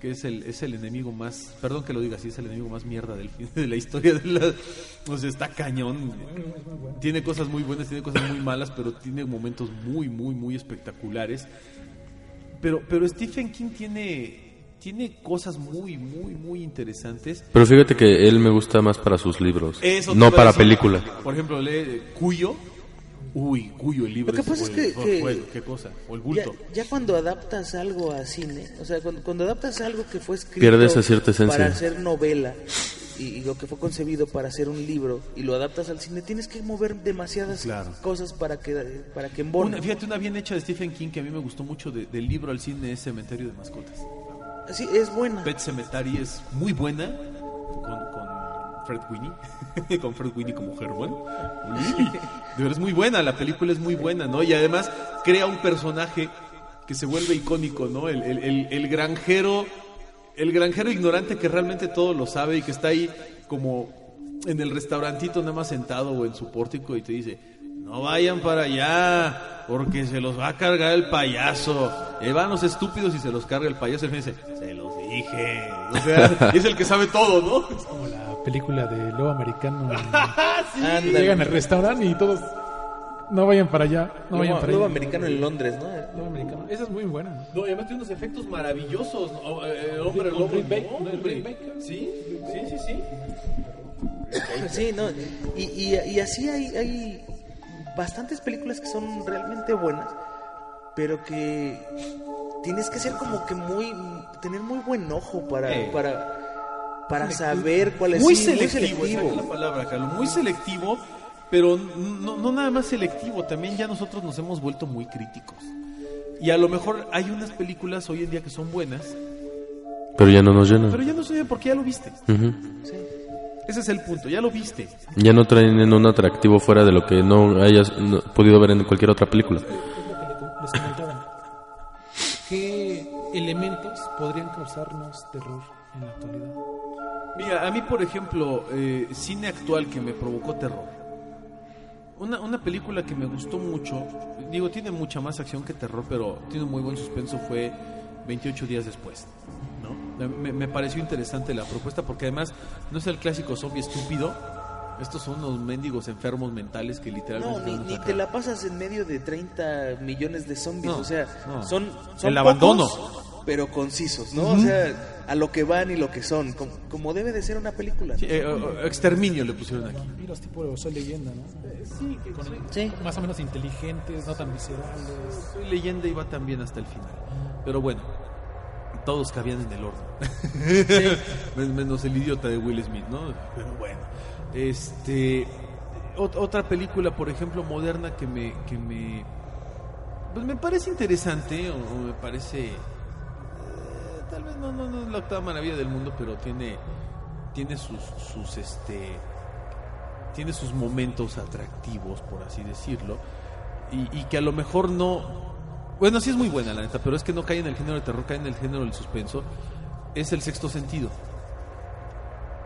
[SPEAKER 2] Que es el, es el enemigo más. Perdón que lo diga así, es el enemigo más mierda del fin (laughs) de la historia. De la, o sea, está cañón. Tiene cosas muy buenas, tiene cosas muy malas, pero tiene momentos muy, muy, muy espectaculares. Pero, pero Stephen King tiene, tiene cosas muy, muy, muy interesantes.
[SPEAKER 4] Pero fíjate que él me gusta más para sus libros,
[SPEAKER 2] Eso
[SPEAKER 4] no para
[SPEAKER 2] decir.
[SPEAKER 4] película.
[SPEAKER 2] Por ejemplo, lee Cuyo. Uy, Cuyo, el libro.
[SPEAKER 3] Lo que pasa es que- que-
[SPEAKER 2] fue- ¿Qué cosa? O el
[SPEAKER 3] Ya,
[SPEAKER 2] bulto.
[SPEAKER 3] ya cuando adaptas algo a cine, o sea, cuando, cuando adaptas algo que fue escrito
[SPEAKER 4] cierta esencia.
[SPEAKER 3] para hacer novela y, y lo que fue concebido para hacer un libro y lo adaptas al cine, tienes que mover demasiadas
[SPEAKER 2] Claro.
[SPEAKER 3] cosas para que para que embone.
[SPEAKER 2] Una, fíjate, una bien hecha de Stephen King que a mí me gustó mucho de- del libro al cine es Cementerio de Mascotas.
[SPEAKER 3] Sí, es buena.
[SPEAKER 2] Pet Cemetery es muy buena con, con Fred Winnie, (laughs) con Fred Winnie como Herman. Uy, de verdad es muy buena, la película es muy buena, ¿no? Y además crea un personaje que se vuelve icónico, ¿no? El, el- el- el granjero, el granjero ignorante que realmente todo lo sabe y que está ahí como en el restaurantito nada más sentado o en su pórtico y te dice, no vayan para allá, porque se los va a cargar el payaso. Ahí van los estúpidos y se los carga el payaso. Y él dice, se los dije. O sea, (laughs) es el que sabe todo, ¿no?
[SPEAKER 5] Como la película de Lobo Americano. (laughs)
[SPEAKER 3] Ándale.
[SPEAKER 5] Llegan al restaurante y todos. No vayan para allá. No vayan para
[SPEAKER 3] Lobo
[SPEAKER 5] allá.
[SPEAKER 3] americano en Londres, ¿no?
[SPEAKER 5] Lobo Americano. Esa es muy buena.
[SPEAKER 2] No, y además tiene unos efectos maravillosos. ¿no? O, eh, hombre lobo. Sí, sí, sí, sí.
[SPEAKER 3] Sí, no. Y, y, y así hay, hay bastantes películas que son realmente buenas, pero que tienes que ser como que muy tener muy buen ojo para
[SPEAKER 2] Eh.
[SPEAKER 3] para para saber cuál es
[SPEAKER 2] muy
[SPEAKER 3] sí,
[SPEAKER 2] selectivo, esa es la palabra, Carlos, muy selectivo, pero no, no nada más selectivo, también ya nosotros nos hemos vuelto muy críticos. Y a lo mejor hay unas películas hoy en día que son buenas,
[SPEAKER 4] Pero ya no nos llenan.
[SPEAKER 2] pero ya no sé porque ya lo viste.
[SPEAKER 3] Sí.
[SPEAKER 2] Ese es el punto, ya lo viste.
[SPEAKER 4] Ya no traen un atractivo fuera de lo que no hayas no, podido ver en cualquier otra película.
[SPEAKER 5] Es lo que les comentaba. ¿Qué elementos podrían causarnos terror en la actualidad?
[SPEAKER 2] Mira, a mí, por ejemplo, eh, cine actual que me provocó terror. Una, una película que me gustó mucho, digo, tiene mucha más acción que terror, pero tiene un muy buen suspenso, fue 28 días después. ¿no? Me, me pareció interesante la propuesta porque además no es el clásico zombie estúpido. Estos son unos mendigos enfermos mentales que literalmente...
[SPEAKER 3] No, ni, ni te la pasas en medio de 30 millones de zombies,
[SPEAKER 2] No,
[SPEAKER 3] o sea,
[SPEAKER 2] no.
[SPEAKER 3] son, son
[SPEAKER 2] El abandono.
[SPEAKER 3] pocos, pero concisos, ¿no? O sea, a lo que van y lo que son, como, como debe de ser una película.
[SPEAKER 2] Sí, eh, eh, exterminio le pusieron aquí.
[SPEAKER 5] Y los tipos Soy Leyenda, ¿no?
[SPEAKER 2] Sí,
[SPEAKER 5] Con-
[SPEAKER 3] Sí.
[SPEAKER 5] Más o menos inteligentes, no tan viscerales.
[SPEAKER 2] Soy leyenda y va también hasta el final. Pero bueno, todos cabían en el horno. (laughs) Men- Menos el idiota de Will Smith, ¿no? Pero bueno. Este. ot- otra película, por ejemplo, moderna que me. Que me pues me parece interesante, o, o me parece. eh, tal vez no, no, no es la octava maravilla del mundo, pero tiene. Tiene sus. sus este tiene sus momentos atractivos, por así decirlo, y, y que a lo mejor no... Bueno, sí es muy buena la neta, pero es que no cae en el género de terror, cae en el género del suspenso. Es el sexto sentido.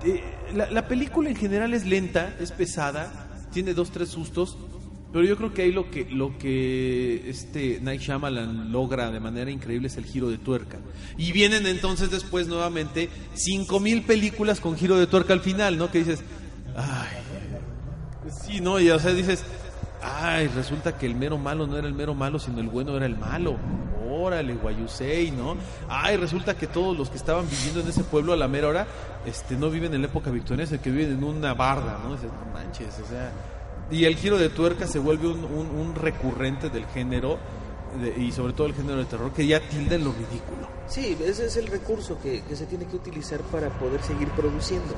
[SPEAKER 2] Eh, la, la película en general es lenta, es pesada, tiene dos, tres sustos, pero yo creo que ahí lo que, lo que este Night Shyamalan logra de manera increíble es el giro de tuerca. Y vienen entonces después nuevamente cinco mil películas con giro de tuerca al final, ¿no? Que dices, ay, Sí, no, y o sea, dices, ay, resulta que el mero malo no era el mero malo, sino el bueno era el malo. Órale, guayusei, ¿no? Ay, resulta que todos los que estaban viviendo en ese pueblo a la mera hora, este, no viven en la época victoriana, que viven en una barda, ¿no? Dices, no manches, o sea. Y el giro de tuerca se vuelve un, recurrente del género, y sobre todo el género de terror, que ya tilda en lo ridículo.
[SPEAKER 3] Sí, ese es el recurso que, que se tiene que utilizar para poder seguir produciendo.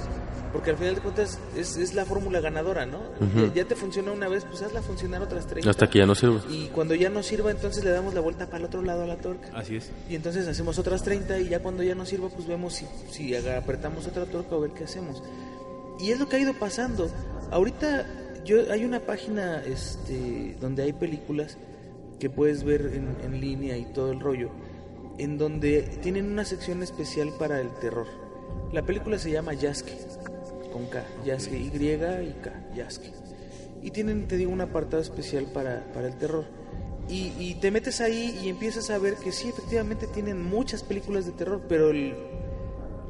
[SPEAKER 3] Porque al final de cuentas es, es la fórmula ganadora, ¿no? ya, ya te funciona una vez, pues hazla funcionar otras 30.
[SPEAKER 4] Hasta que ya no sirve.
[SPEAKER 3] Y cuando ya no sirva, entonces le damos la vuelta para el otro lado a la tuerca.
[SPEAKER 2] Así es.
[SPEAKER 3] Y entonces hacemos otras 30 y ya cuando ya no sirva, pues vemos si, si apretamos otra tuerca o ver qué hacemos. Y es lo que ha ido pasando. Ahorita yo hay una página este, donde hay películas que puedes ver en, en línea y todo el rollo, en donde tienen una sección especial para el terror. La película se llama Yasque, con K, Yasque, Y y K, Yasque. Y tienen, te digo, un apartado especial para, para el terror. Y, y te metes ahí y empiezas a ver que sí, efectivamente tienen muchas películas de terror, pero el,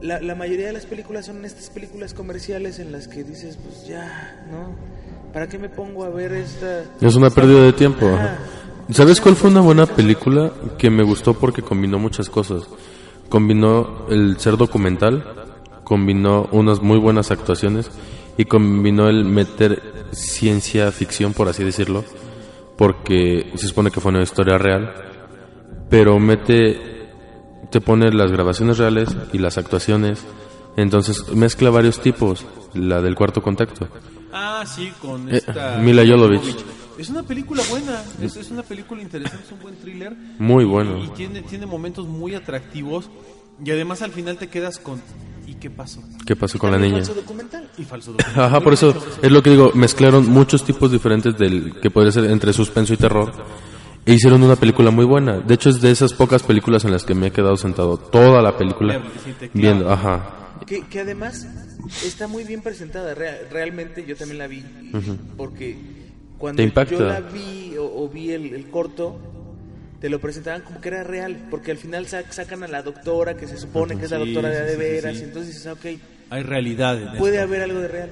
[SPEAKER 3] la, la mayoría de las películas son estas películas comerciales en las que dices, pues ya, ¿no? ¿Para qué me pongo a ver esta...
[SPEAKER 4] Es una pérdida de tiempo.
[SPEAKER 3] Ajá.
[SPEAKER 4] ¿Sabes cuál fue una buena película que me gustó porque combinó muchas cosas? Combinó el ser documental, combinó unas muy buenas actuaciones y combinó el meter ciencia ficción, por así decirlo, porque se supone que fue una historia real, pero mete, te pone las grabaciones reales y las actuaciones, entonces mezcla varios tipos, la del cuarto contacto.
[SPEAKER 2] Ah, sí, con
[SPEAKER 4] Eh,
[SPEAKER 2] esta...
[SPEAKER 4] Mila Jovovich.
[SPEAKER 2] Es una película buena, es, es una película interesante, es un buen thriller.
[SPEAKER 4] Muy
[SPEAKER 2] Y,
[SPEAKER 4] bueno.
[SPEAKER 2] y tiene, tiene momentos muy atractivos y además al final te quedas con... ¿Y qué pasó?
[SPEAKER 4] ¿Qué pasó con la niña?
[SPEAKER 3] falso documental.
[SPEAKER 2] Y falso (laughs) documental.
[SPEAKER 4] Ajá, por eso es lo que digo, mezclaron muchos tipos diferentes del que podría ser entre suspenso y terror e hicieron una película muy buena. De hecho es de esas pocas películas en las que me he quedado sentado toda la película viendo, ajá.
[SPEAKER 3] Que, que además está muy bien presentada. Rea- realmente yo también la vi. Porque cuando
[SPEAKER 4] Te impacta.
[SPEAKER 3] yo la vi o, o vi el, el corto, te lo presentaban como que era real. Porque al final sa- sacan a la doctora, que se supone que es la doctora de de veras. Y entonces dices, ah, ok,
[SPEAKER 2] Hay realidad en
[SPEAKER 3] puede
[SPEAKER 2] esto.
[SPEAKER 3] haber algo de real.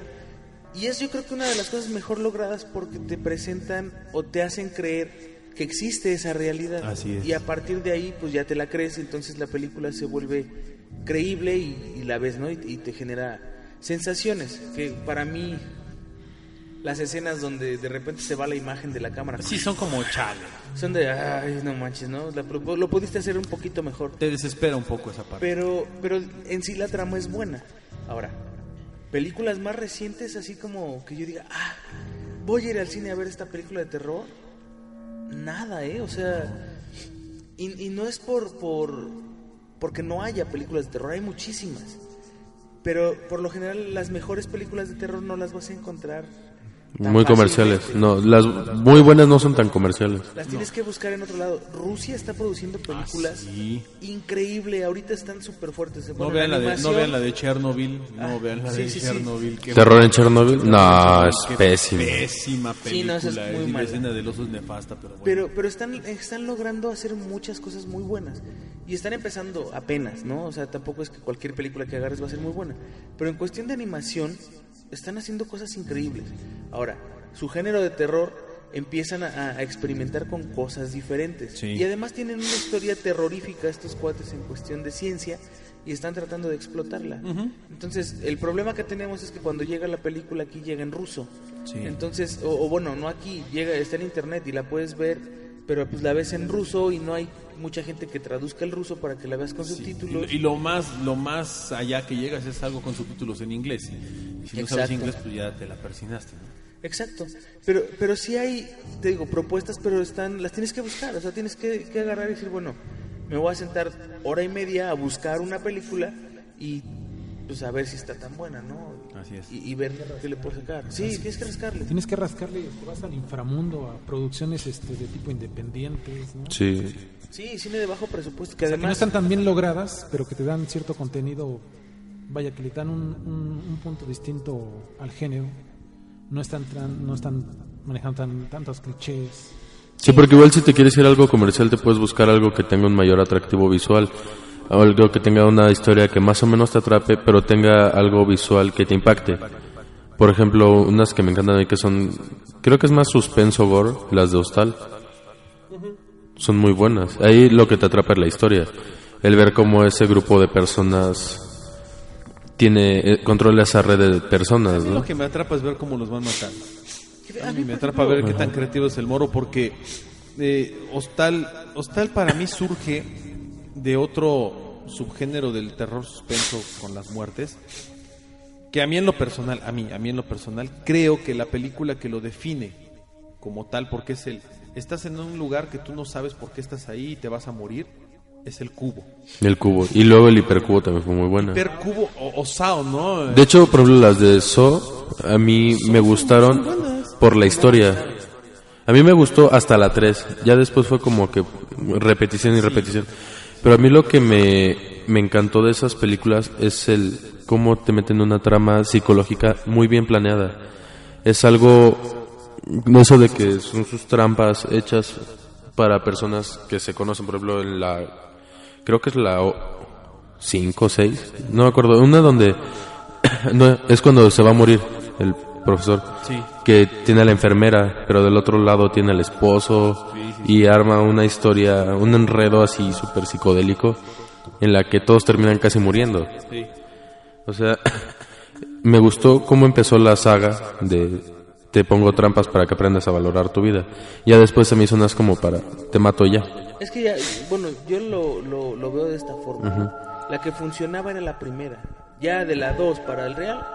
[SPEAKER 3] Y es yo creo que una de las cosas mejor logradas porque te presentan o te hacen creer que existe esa realidad.
[SPEAKER 2] Así es.
[SPEAKER 3] Y a partir de ahí pues ya te la crees, entonces la película se vuelve creíble y, y la ves, ¿no? Y, y te genera sensaciones que para mí las escenas donde de repente se va la imagen de la cámara.
[SPEAKER 2] Sí, son como chale.
[SPEAKER 3] Son de, ay, no manches, ¿no? La- lo, pudiste hacer un poquito mejor.
[SPEAKER 2] Te desespera un poco esa parte.
[SPEAKER 3] Pero, pero en sí la trama es buena. Ahora, películas más recientes, así como que yo diga, ah, voy a ir al cine a ver esta película de terror. Nada, ¿eh? O sea, y, y no es por, por, porque no haya películas de terror, hay muchísimas. Pero por lo general las mejores películas de terror no las vas a encontrar.
[SPEAKER 4] Muy comerciales. No, las muy buenas no son tan comerciales.
[SPEAKER 3] Las tienes que buscar en otro lado. Rusia está produciendo películas
[SPEAKER 2] Ah, sí.
[SPEAKER 3] increíble. Ahorita están súper fuertes.
[SPEAKER 2] No
[SPEAKER 3] Bueno,
[SPEAKER 2] vean, la de, no vean la de Chernobyl, no
[SPEAKER 3] Ah,
[SPEAKER 2] vean la
[SPEAKER 3] sí,
[SPEAKER 2] de
[SPEAKER 3] sí.
[SPEAKER 2] Chernobyl.
[SPEAKER 4] ¿Terror en. Chernobyl? No, es.
[SPEAKER 2] Pésima
[SPEAKER 3] Sí,
[SPEAKER 2] película.
[SPEAKER 3] no, esa es muy
[SPEAKER 2] la
[SPEAKER 3] mala.
[SPEAKER 2] escena del oso es nefasta, pero bueno.
[SPEAKER 3] Pero, pero están, están logrando hacer muchas cosas muy buenas. Y están empezando apenas, ¿no? O sea, tampoco es que cualquier película que agarres va a ser muy buena. Pero en cuestión de animación, están haciendo cosas increíbles. Ahora, su género de terror empiezan a, a experimentar con cosas diferentes.
[SPEAKER 2] Sí.
[SPEAKER 3] Y además tienen una historia terrorífica estos cuates en cuestión de ciencia y están tratando de explotarla. Entonces, el problema que tenemos es que cuando llega la película aquí llega en ruso.
[SPEAKER 2] Sí.
[SPEAKER 3] Entonces, o, o bueno, no aquí, llega, está en internet y la puedes ver, pero pues la ves en ruso y no hay mucha gente que traduzca el ruso para que la veas con
[SPEAKER 2] Sí.
[SPEAKER 3] subtítulos.
[SPEAKER 2] Y, y lo más lo más allá que llegas es algo con subtítulos en inglés. Y si no sabes inglés, pues ya te la persinaste. ¿no?
[SPEAKER 3] Exacto. Pero, pero sí hay, te digo, propuestas, pero están, las tienes que buscar. O sea, tienes que, que agarrar y decir, bueno, me voy a sentar hora y media a buscar una película y pues a ver si está tan buena, ¿no?
[SPEAKER 2] Así es.
[SPEAKER 3] Y, y ver qué le puedo sacar. Sí, tienes que rascarle.
[SPEAKER 5] Tienes que rascarle, te vas al inframundo, a producciones este, de tipo independientes, ¿no?
[SPEAKER 4] Sí.
[SPEAKER 3] Sí, cine de bajo presupuesto, que
[SPEAKER 5] O sea, que no
[SPEAKER 3] además...
[SPEAKER 5] están tan bien logradas, pero que te dan cierto contenido, vaya, que le dan un, un- un punto distinto al género. No están, tran- no están manejando tan, tantos clichés.
[SPEAKER 4] Sí, porque igual si te quieres ir a algo comercial te puedes buscar algo que tenga un mayor atractivo visual. Algo que tenga una historia que más o menos te atrape, pero tenga algo visual que te impacte. Por ejemplo, unas que me encantan a mí que son, creo que es más suspenso gore, las de Hostal. Son muy buenas. Ahí lo que te atrapa es la historia. El ver cómo ese grupo de personas tiene, eh, controla esa red de personas,
[SPEAKER 2] A mí
[SPEAKER 4] ¿no?
[SPEAKER 2] lo que me atrapa es ver cómo los van matando.
[SPEAKER 3] A
[SPEAKER 2] A
[SPEAKER 3] mí,
[SPEAKER 2] me atrapa ver qué tan creativo es el moro porque eh, Hostal, Hostal para mí surge de otro subgénero del terror suspenso con las muertes que a mí en lo personal, a mí, a mí en lo personal creo que la película que lo define como tal porque es el estás en un lugar que tú no sabes por qué estás ahí y te vas a morir es el cubo.
[SPEAKER 4] El cubo. Y luego el hipercubo también fue muy buena.
[SPEAKER 2] Per cubo o, o Sao, ¿no?
[SPEAKER 4] De hecho, por ejemplo, las de So, a mí me gustaron por la historia. A mí me gustó hasta la 3. Ya después fue como que repetición y repetición. Pero a mí lo que me, me encantó de esas películas es el cómo te meten una trama psicológica muy bien planeada. Es algo, eso de que son sus trampas hechas para personas que se conocen, por ejemplo, en la, creo que es la 5 o 6, no me acuerdo, una donde (coughs) no, es cuando se va a morir el profesor,
[SPEAKER 2] Sí.
[SPEAKER 4] que tiene a la enfermera, pero del otro lado tiene al esposo y arma una historia, un enredo así súper psicodélico en la que todos terminan casi muriendo. O sea, (coughs) me gustó cómo empezó la saga de te pongo trampas para que aprendas a valorar tu vida. Ya después se me hizo unas como para te mato ya.
[SPEAKER 3] Es que ya, bueno, yo lo, lo, lo veo de esta forma. La que funcionaba era la primera. Ya de la 2 para el Real,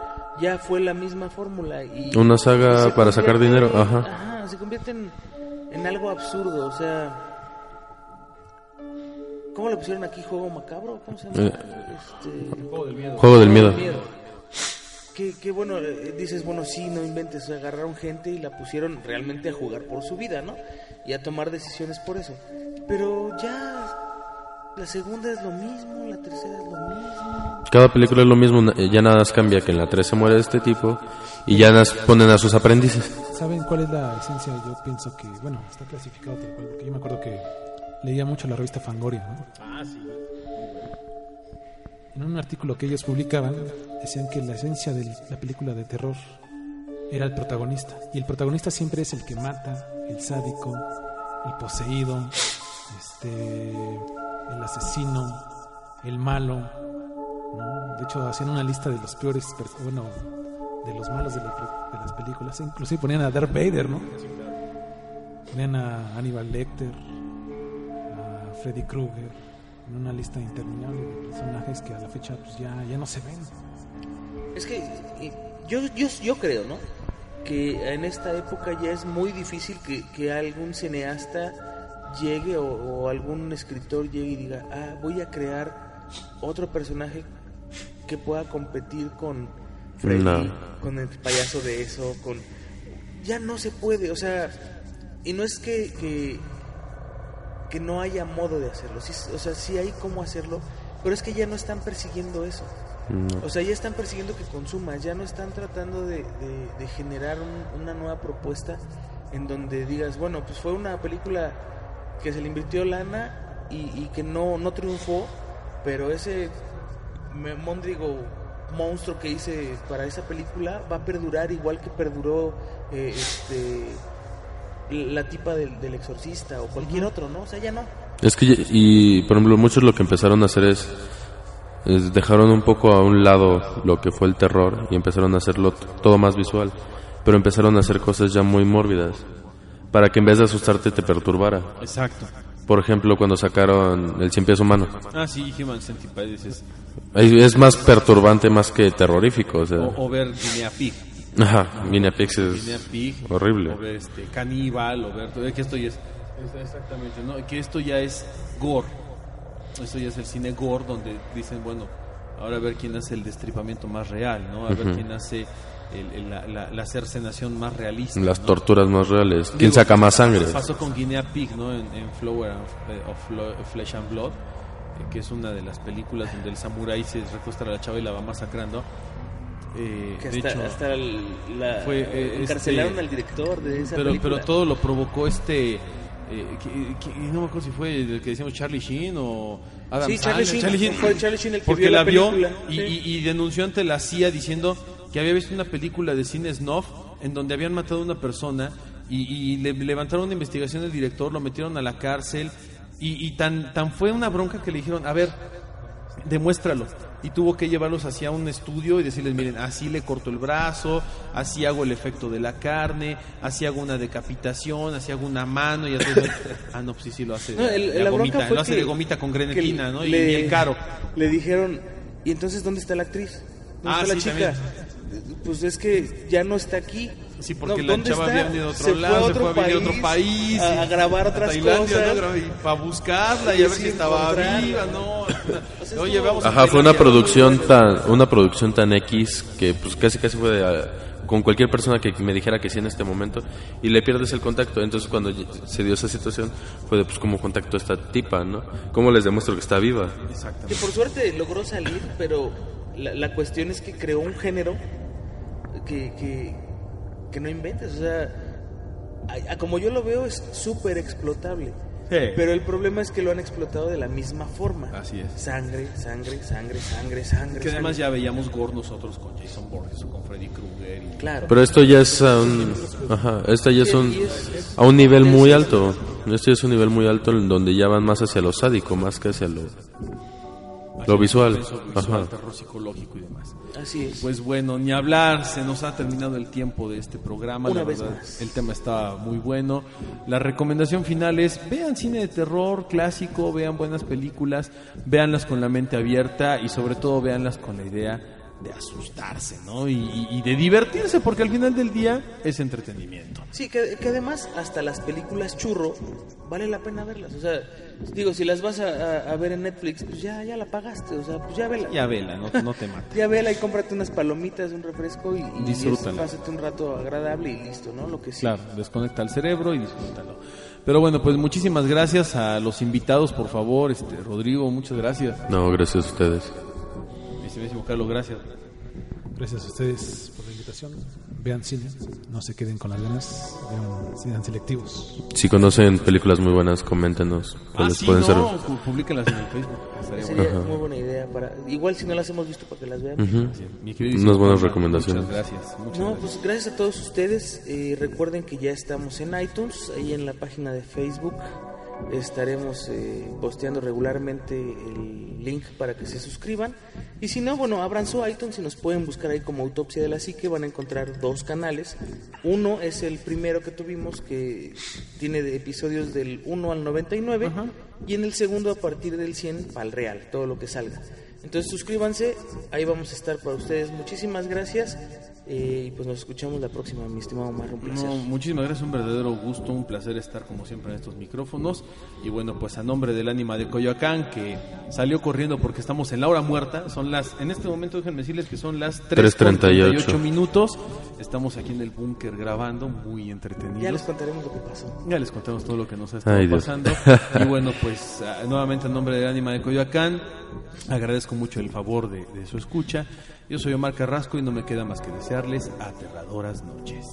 [SPEAKER 3] ya fue la misma fórmula. Y
[SPEAKER 4] Una saga para sacar dinero, ajá.
[SPEAKER 3] Ajá, se convierte en, en algo absurdo. O sea, ¿cómo le pusieron aquí juego macabro? ¿Cómo se llama?
[SPEAKER 4] Eh.
[SPEAKER 3] Este,
[SPEAKER 2] Juego del miedo.
[SPEAKER 4] Juego del miedo.
[SPEAKER 3] Que, que bueno, eh, dices, bueno, sí, no inventes, agarraron gente y la pusieron realmente a jugar por su vida, ¿no? Y a tomar decisiones por eso. Pero ya la segunda es lo mismo, la tercera es lo mismo.
[SPEAKER 4] Cada película es lo mismo, na- ya nada más cambia que en la 3 se muere este tipo y ya nas- ponen a sus aprendices.
[SPEAKER 5] ¿Saben cuál es la esencia? Yo pienso que, bueno, está clasificado tal cual, porque yo me acuerdo que leía mucho la revista Fangoria, ¿no?
[SPEAKER 2] Ah, sí.
[SPEAKER 5] En un artículo que ellos publicaban, decían que la esencia de la película de terror era el protagonista. Y el protagonista siempre es el que mata, el sádico, el poseído, este, el asesino, el malo. ¿no? De hecho, hacían una lista de los peores, bueno, de los malos de, de las películas. Inclusive ponían a Darth Vader, ¿no? Ponían a Hannibal Lecter, a Freddy Krueger, en una lista interminable de personajes que a la fecha pues ya, ya no se ven.
[SPEAKER 3] Es que y, yo, yo, yo creo, ¿no? Que en esta época ya es muy difícil que, que algún cineasta llegue o, o algún escritor llegue y diga, ah, voy a crear otro personaje que pueda competir con Freddy,
[SPEAKER 4] No.
[SPEAKER 3] con el payaso de eso, con... Ya no se puede, o sea, y no es que, que, que no haya modo de hacerlo, sí, o sea, sí hay cómo hacerlo, pero es que ya no están persiguiendo eso.
[SPEAKER 4] No.
[SPEAKER 3] O sea, ya están persiguiendo que consumas, ya no están tratando de, de- de generar un- una nueva propuesta en donde digas, bueno, pues fue una película que se le invirtió lana y, y que no, no triunfó, pero ese móndrigo monstruo que hice para esa película va a perdurar igual que perduró eh, este, la tipa del, del exorcista o cualquier otro, ¿no? O sea, ya no.
[SPEAKER 4] Es que, y por ejemplo, muchos lo que empezaron a hacer es dejaron un poco a un lado lo que fue el terror y empezaron a hacerlo todo más visual. Pero empezaron a hacer cosas ya muy mórbidas. Para que en vez de asustarte te perturbara.
[SPEAKER 2] Exacto.
[SPEAKER 4] Por ejemplo, cuando sacaron el cien pies humano.
[SPEAKER 2] Ah, sí, Human Centipede es, es-
[SPEAKER 4] más perturbante más que terrorífico. O sea,
[SPEAKER 2] o, o ver Guinea Pig.
[SPEAKER 4] ajá, Guinea
[SPEAKER 2] Guinea
[SPEAKER 4] es
[SPEAKER 2] Pig.
[SPEAKER 4] horrible.
[SPEAKER 2] O ver este, Caníbal, o ver... todo- Que esto ya es- Exactamente, ¿no? Que esto ya es gore. Esto ya es el cine gore donde dicen, bueno, ahora a ver quién hace el destripamiento más real, ¿no? A ver quién hace el- el- la, la, la cercenación más realista.
[SPEAKER 4] Las
[SPEAKER 2] ¿no?
[SPEAKER 4] torturas más reales. ¿Quién
[SPEAKER 2] Digo,
[SPEAKER 4] saca más sangre?
[SPEAKER 2] Pasó con Guinea Pig, ¿no? En, en Flower of, eh, of Flo- Flesh and Blood, eh, que es una de las películas donde el samurái se recuesta a la chava y la va masacrando. Eh,
[SPEAKER 3] Que
[SPEAKER 2] de
[SPEAKER 3] hasta,
[SPEAKER 2] hecho,
[SPEAKER 3] hasta el- la,
[SPEAKER 2] fue, eh,
[SPEAKER 3] encarcelaron
[SPEAKER 2] este-
[SPEAKER 3] al director de esa
[SPEAKER 2] pero,
[SPEAKER 3] película.
[SPEAKER 2] pero todo lo provocó este. Eh, que- que- no me acuerdo si fue el que decíamos Charlie Sheen o Adam
[SPEAKER 3] Sí, Charlie. Sheen, fue Charlie Sheen el que
[SPEAKER 2] porque
[SPEAKER 3] vio la
[SPEAKER 2] la vio
[SPEAKER 3] película,
[SPEAKER 2] y,
[SPEAKER 3] sí.
[SPEAKER 2] y- y denunció ante la CIA diciendo que había visto una película de cine snuff en donde habían matado a una persona y, y le levantaron una investigación del director, lo metieron a la cárcel y, y tan, tan fue una bronca que le dijeron, a ver, demuéstralo. Y tuvo que llevarlos hacia un estudio y decirles, miren, así le corto el brazo, así hago el efecto de la carne, así hago una decapitación, así hago una mano y así... ah, no, pues sí, sí lo hace.
[SPEAKER 3] No, el-
[SPEAKER 2] de
[SPEAKER 3] la
[SPEAKER 2] gomita, lo hace de gomita con grenetina, ¿no? Y bien caro.
[SPEAKER 3] Le dijeron, ¿y entonces dónde está la actriz? ¿Dónde
[SPEAKER 2] Ah,
[SPEAKER 3] está la chica? Pues es que ya no está aquí.
[SPEAKER 2] Sí, porque
[SPEAKER 3] No,
[SPEAKER 2] la
[SPEAKER 3] ¿dónde
[SPEAKER 2] chava
[SPEAKER 3] está?
[SPEAKER 2] había venido de otro
[SPEAKER 3] Se
[SPEAKER 2] lado,
[SPEAKER 3] fue a
[SPEAKER 2] se fue a
[SPEAKER 3] otro
[SPEAKER 2] vivir a otro país.
[SPEAKER 3] a,
[SPEAKER 2] y-
[SPEAKER 3] a grabar otras
[SPEAKER 2] Tailandia,
[SPEAKER 3] cosas.
[SPEAKER 2] para buscarla y a ver si estaba viva, ¿no? (clears throat)
[SPEAKER 4] Ajá, fue una producción tan, una producción tan X que pues casi casi fue de, ah, con cualquier persona que me dijera que sí en este momento y le pierdes el contacto. Entonces cuando se dio esa situación fue de pues cómo contacto a esta tipa, ¿no? ¿Cómo les demuestro que está viva?
[SPEAKER 3] Que por suerte logró salir, pero la, la cuestión es que creó un género que, que, que no inventes. O sea, a- a como yo lo veo es súper explotable.
[SPEAKER 2] Sí.
[SPEAKER 3] Pero el problema es que lo han explotado de la misma forma.
[SPEAKER 2] Así es.
[SPEAKER 3] Sangre, sangre, sangre, sangre, sangre.
[SPEAKER 2] Que además
[SPEAKER 3] sangre.
[SPEAKER 2] ya veíamos gore nosotros con Jason Borges o con Freddy Krueger. y-
[SPEAKER 3] Claro.
[SPEAKER 4] Pero esto ya es a un, ajá, esta ya es un, a un nivel muy alto. Esto ya es un nivel muy alto en donde ya van más hacia lo sádico, más que hacia lo, lo visual, Ajá.
[SPEAKER 3] Así es.
[SPEAKER 2] Pues bueno, ni hablar, se nos ha terminado el tiempo de este programa.
[SPEAKER 3] Una
[SPEAKER 2] la
[SPEAKER 3] vez
[SPEAKER 2] verdad,
[SPEAKER 3] más.
[SPEAKER 2] el tema está muy bueno. La recomendación final es vean cine de terror clásico, vean buenas películas, véanlas con la mente abierta y sobre todo véanlas con la idea de asustarse, ¿no? Y, de divertirse, porque al final del día es entretenimiento.
[SPEAKER 3] Sí, que, que además hasta las películas churro vale la pena verlas. O sea, digo, si las vas a, a- a ver en Netflix, pues ya, ya la pagaste. O sea, pues ya vela.
[SPEAKER 2] Ya vela, no, no te mates.
[SPEAKER 3] Ya vela y cómprate unas palomitas, un refresco y, y
[SPEAKER 2] Disfrútalo.
[SPEAKER 3] pásate un rato agradable y listo, ¿no? Lo que sí.
[SPEAKER 2] Claro, desconecta el cerebro y disfrútalo. Pero bueno, pues muchísimas gracias a los invitados, por favor. Este, Rodrigo, muchas gracias.
[SPEAKER 4] No, gracias a ustedes.
[SPEAKER 2] Carlos, gracias.
[SPEAKER 5] Gracias a ustedes por la invitación. Vean cine, no se queden con las ganas, vean, sean selectivos.
[SPEAKER 4] Si conocen películas muy buenas, coméntenos
[SPEAKER 2] Ah,
[SPEAKER 4] cuáles
[SPEAKER 2] sí,
[SPEAKER 4] pueden
[SPEAKER 2] no,
[SPEAKER 4] ser.
[SPEAKER 2] pu- publíquenlas en el Facebook. estaría
[SPEAKER 3] Sería muy buena idea para... Igual si no las hemos visto para que las vean.
[SPEAKER 2] Mi queridísimo
[SPEAKER 4] Unas buenas recomendaciones.
[SPEAKER 2] Muchas gracias. Muchas
[SPEAKER 3] No,
[SPEAKER 2] gracias.
[SPEAKER 3] pues gracias a todos ustedes. Eh, recuerden que ya estamos en iTunes, ahí en la página de Facebook. Estaremos eh, posteando regularmente el link para que se suscriban. Y si no, bueno, abran su iTunes y nos pueden buscar ahí como Autopsia de la Psique. Van a encontrar dos canales. Uno es el primero que tuvimos que tiene episodios del 1 al 99. Y en el segundo a partir del 100 al real, todo lo que salga. Entonces suscríbanse, ahí vamos a estar para ustedes. Muchísimas gracias. Eh, y pues nos escuchamos la próxima, mi estimado Omar. Un placer.
[SPEAKER 2] No, muchísimas gracias, un verdadero gusto, un placer estar como siempre en estos micrófonos. Y bueno, pues a nombre del ánima de Coyoacán, que salió corriendo porque estamos en la hora muerta, son las, en este momento déjenme decirles que son las 3.38
[SPEAKER 4] 3:38
[SPEAKER 2] minutos. Estamos aquí en el búnker grabando, muy entretenidos.
[SPEAKER 3] Ya les contaremos lo que pasó.
[SPEAKER 2] Ya les contamos todo lo que nos ha estado
[SPEAKER 4] Ay,
[SPEAKER 2] pasando. (laughs) y bueno, pues ah, nuevamente en nombre del ánima de Coyoacán, agradezco mucho el favor de, de su escucha. Yo soy Omar Carrasco y no me queda más que desearles aterradoras noches.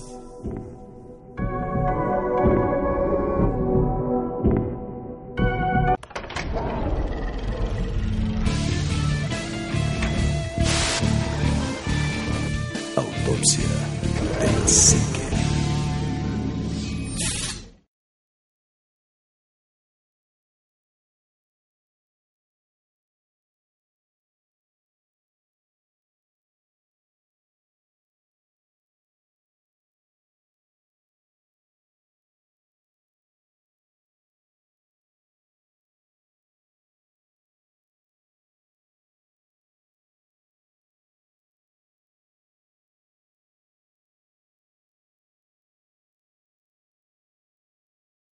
[SPEAKER 2] Autopsia del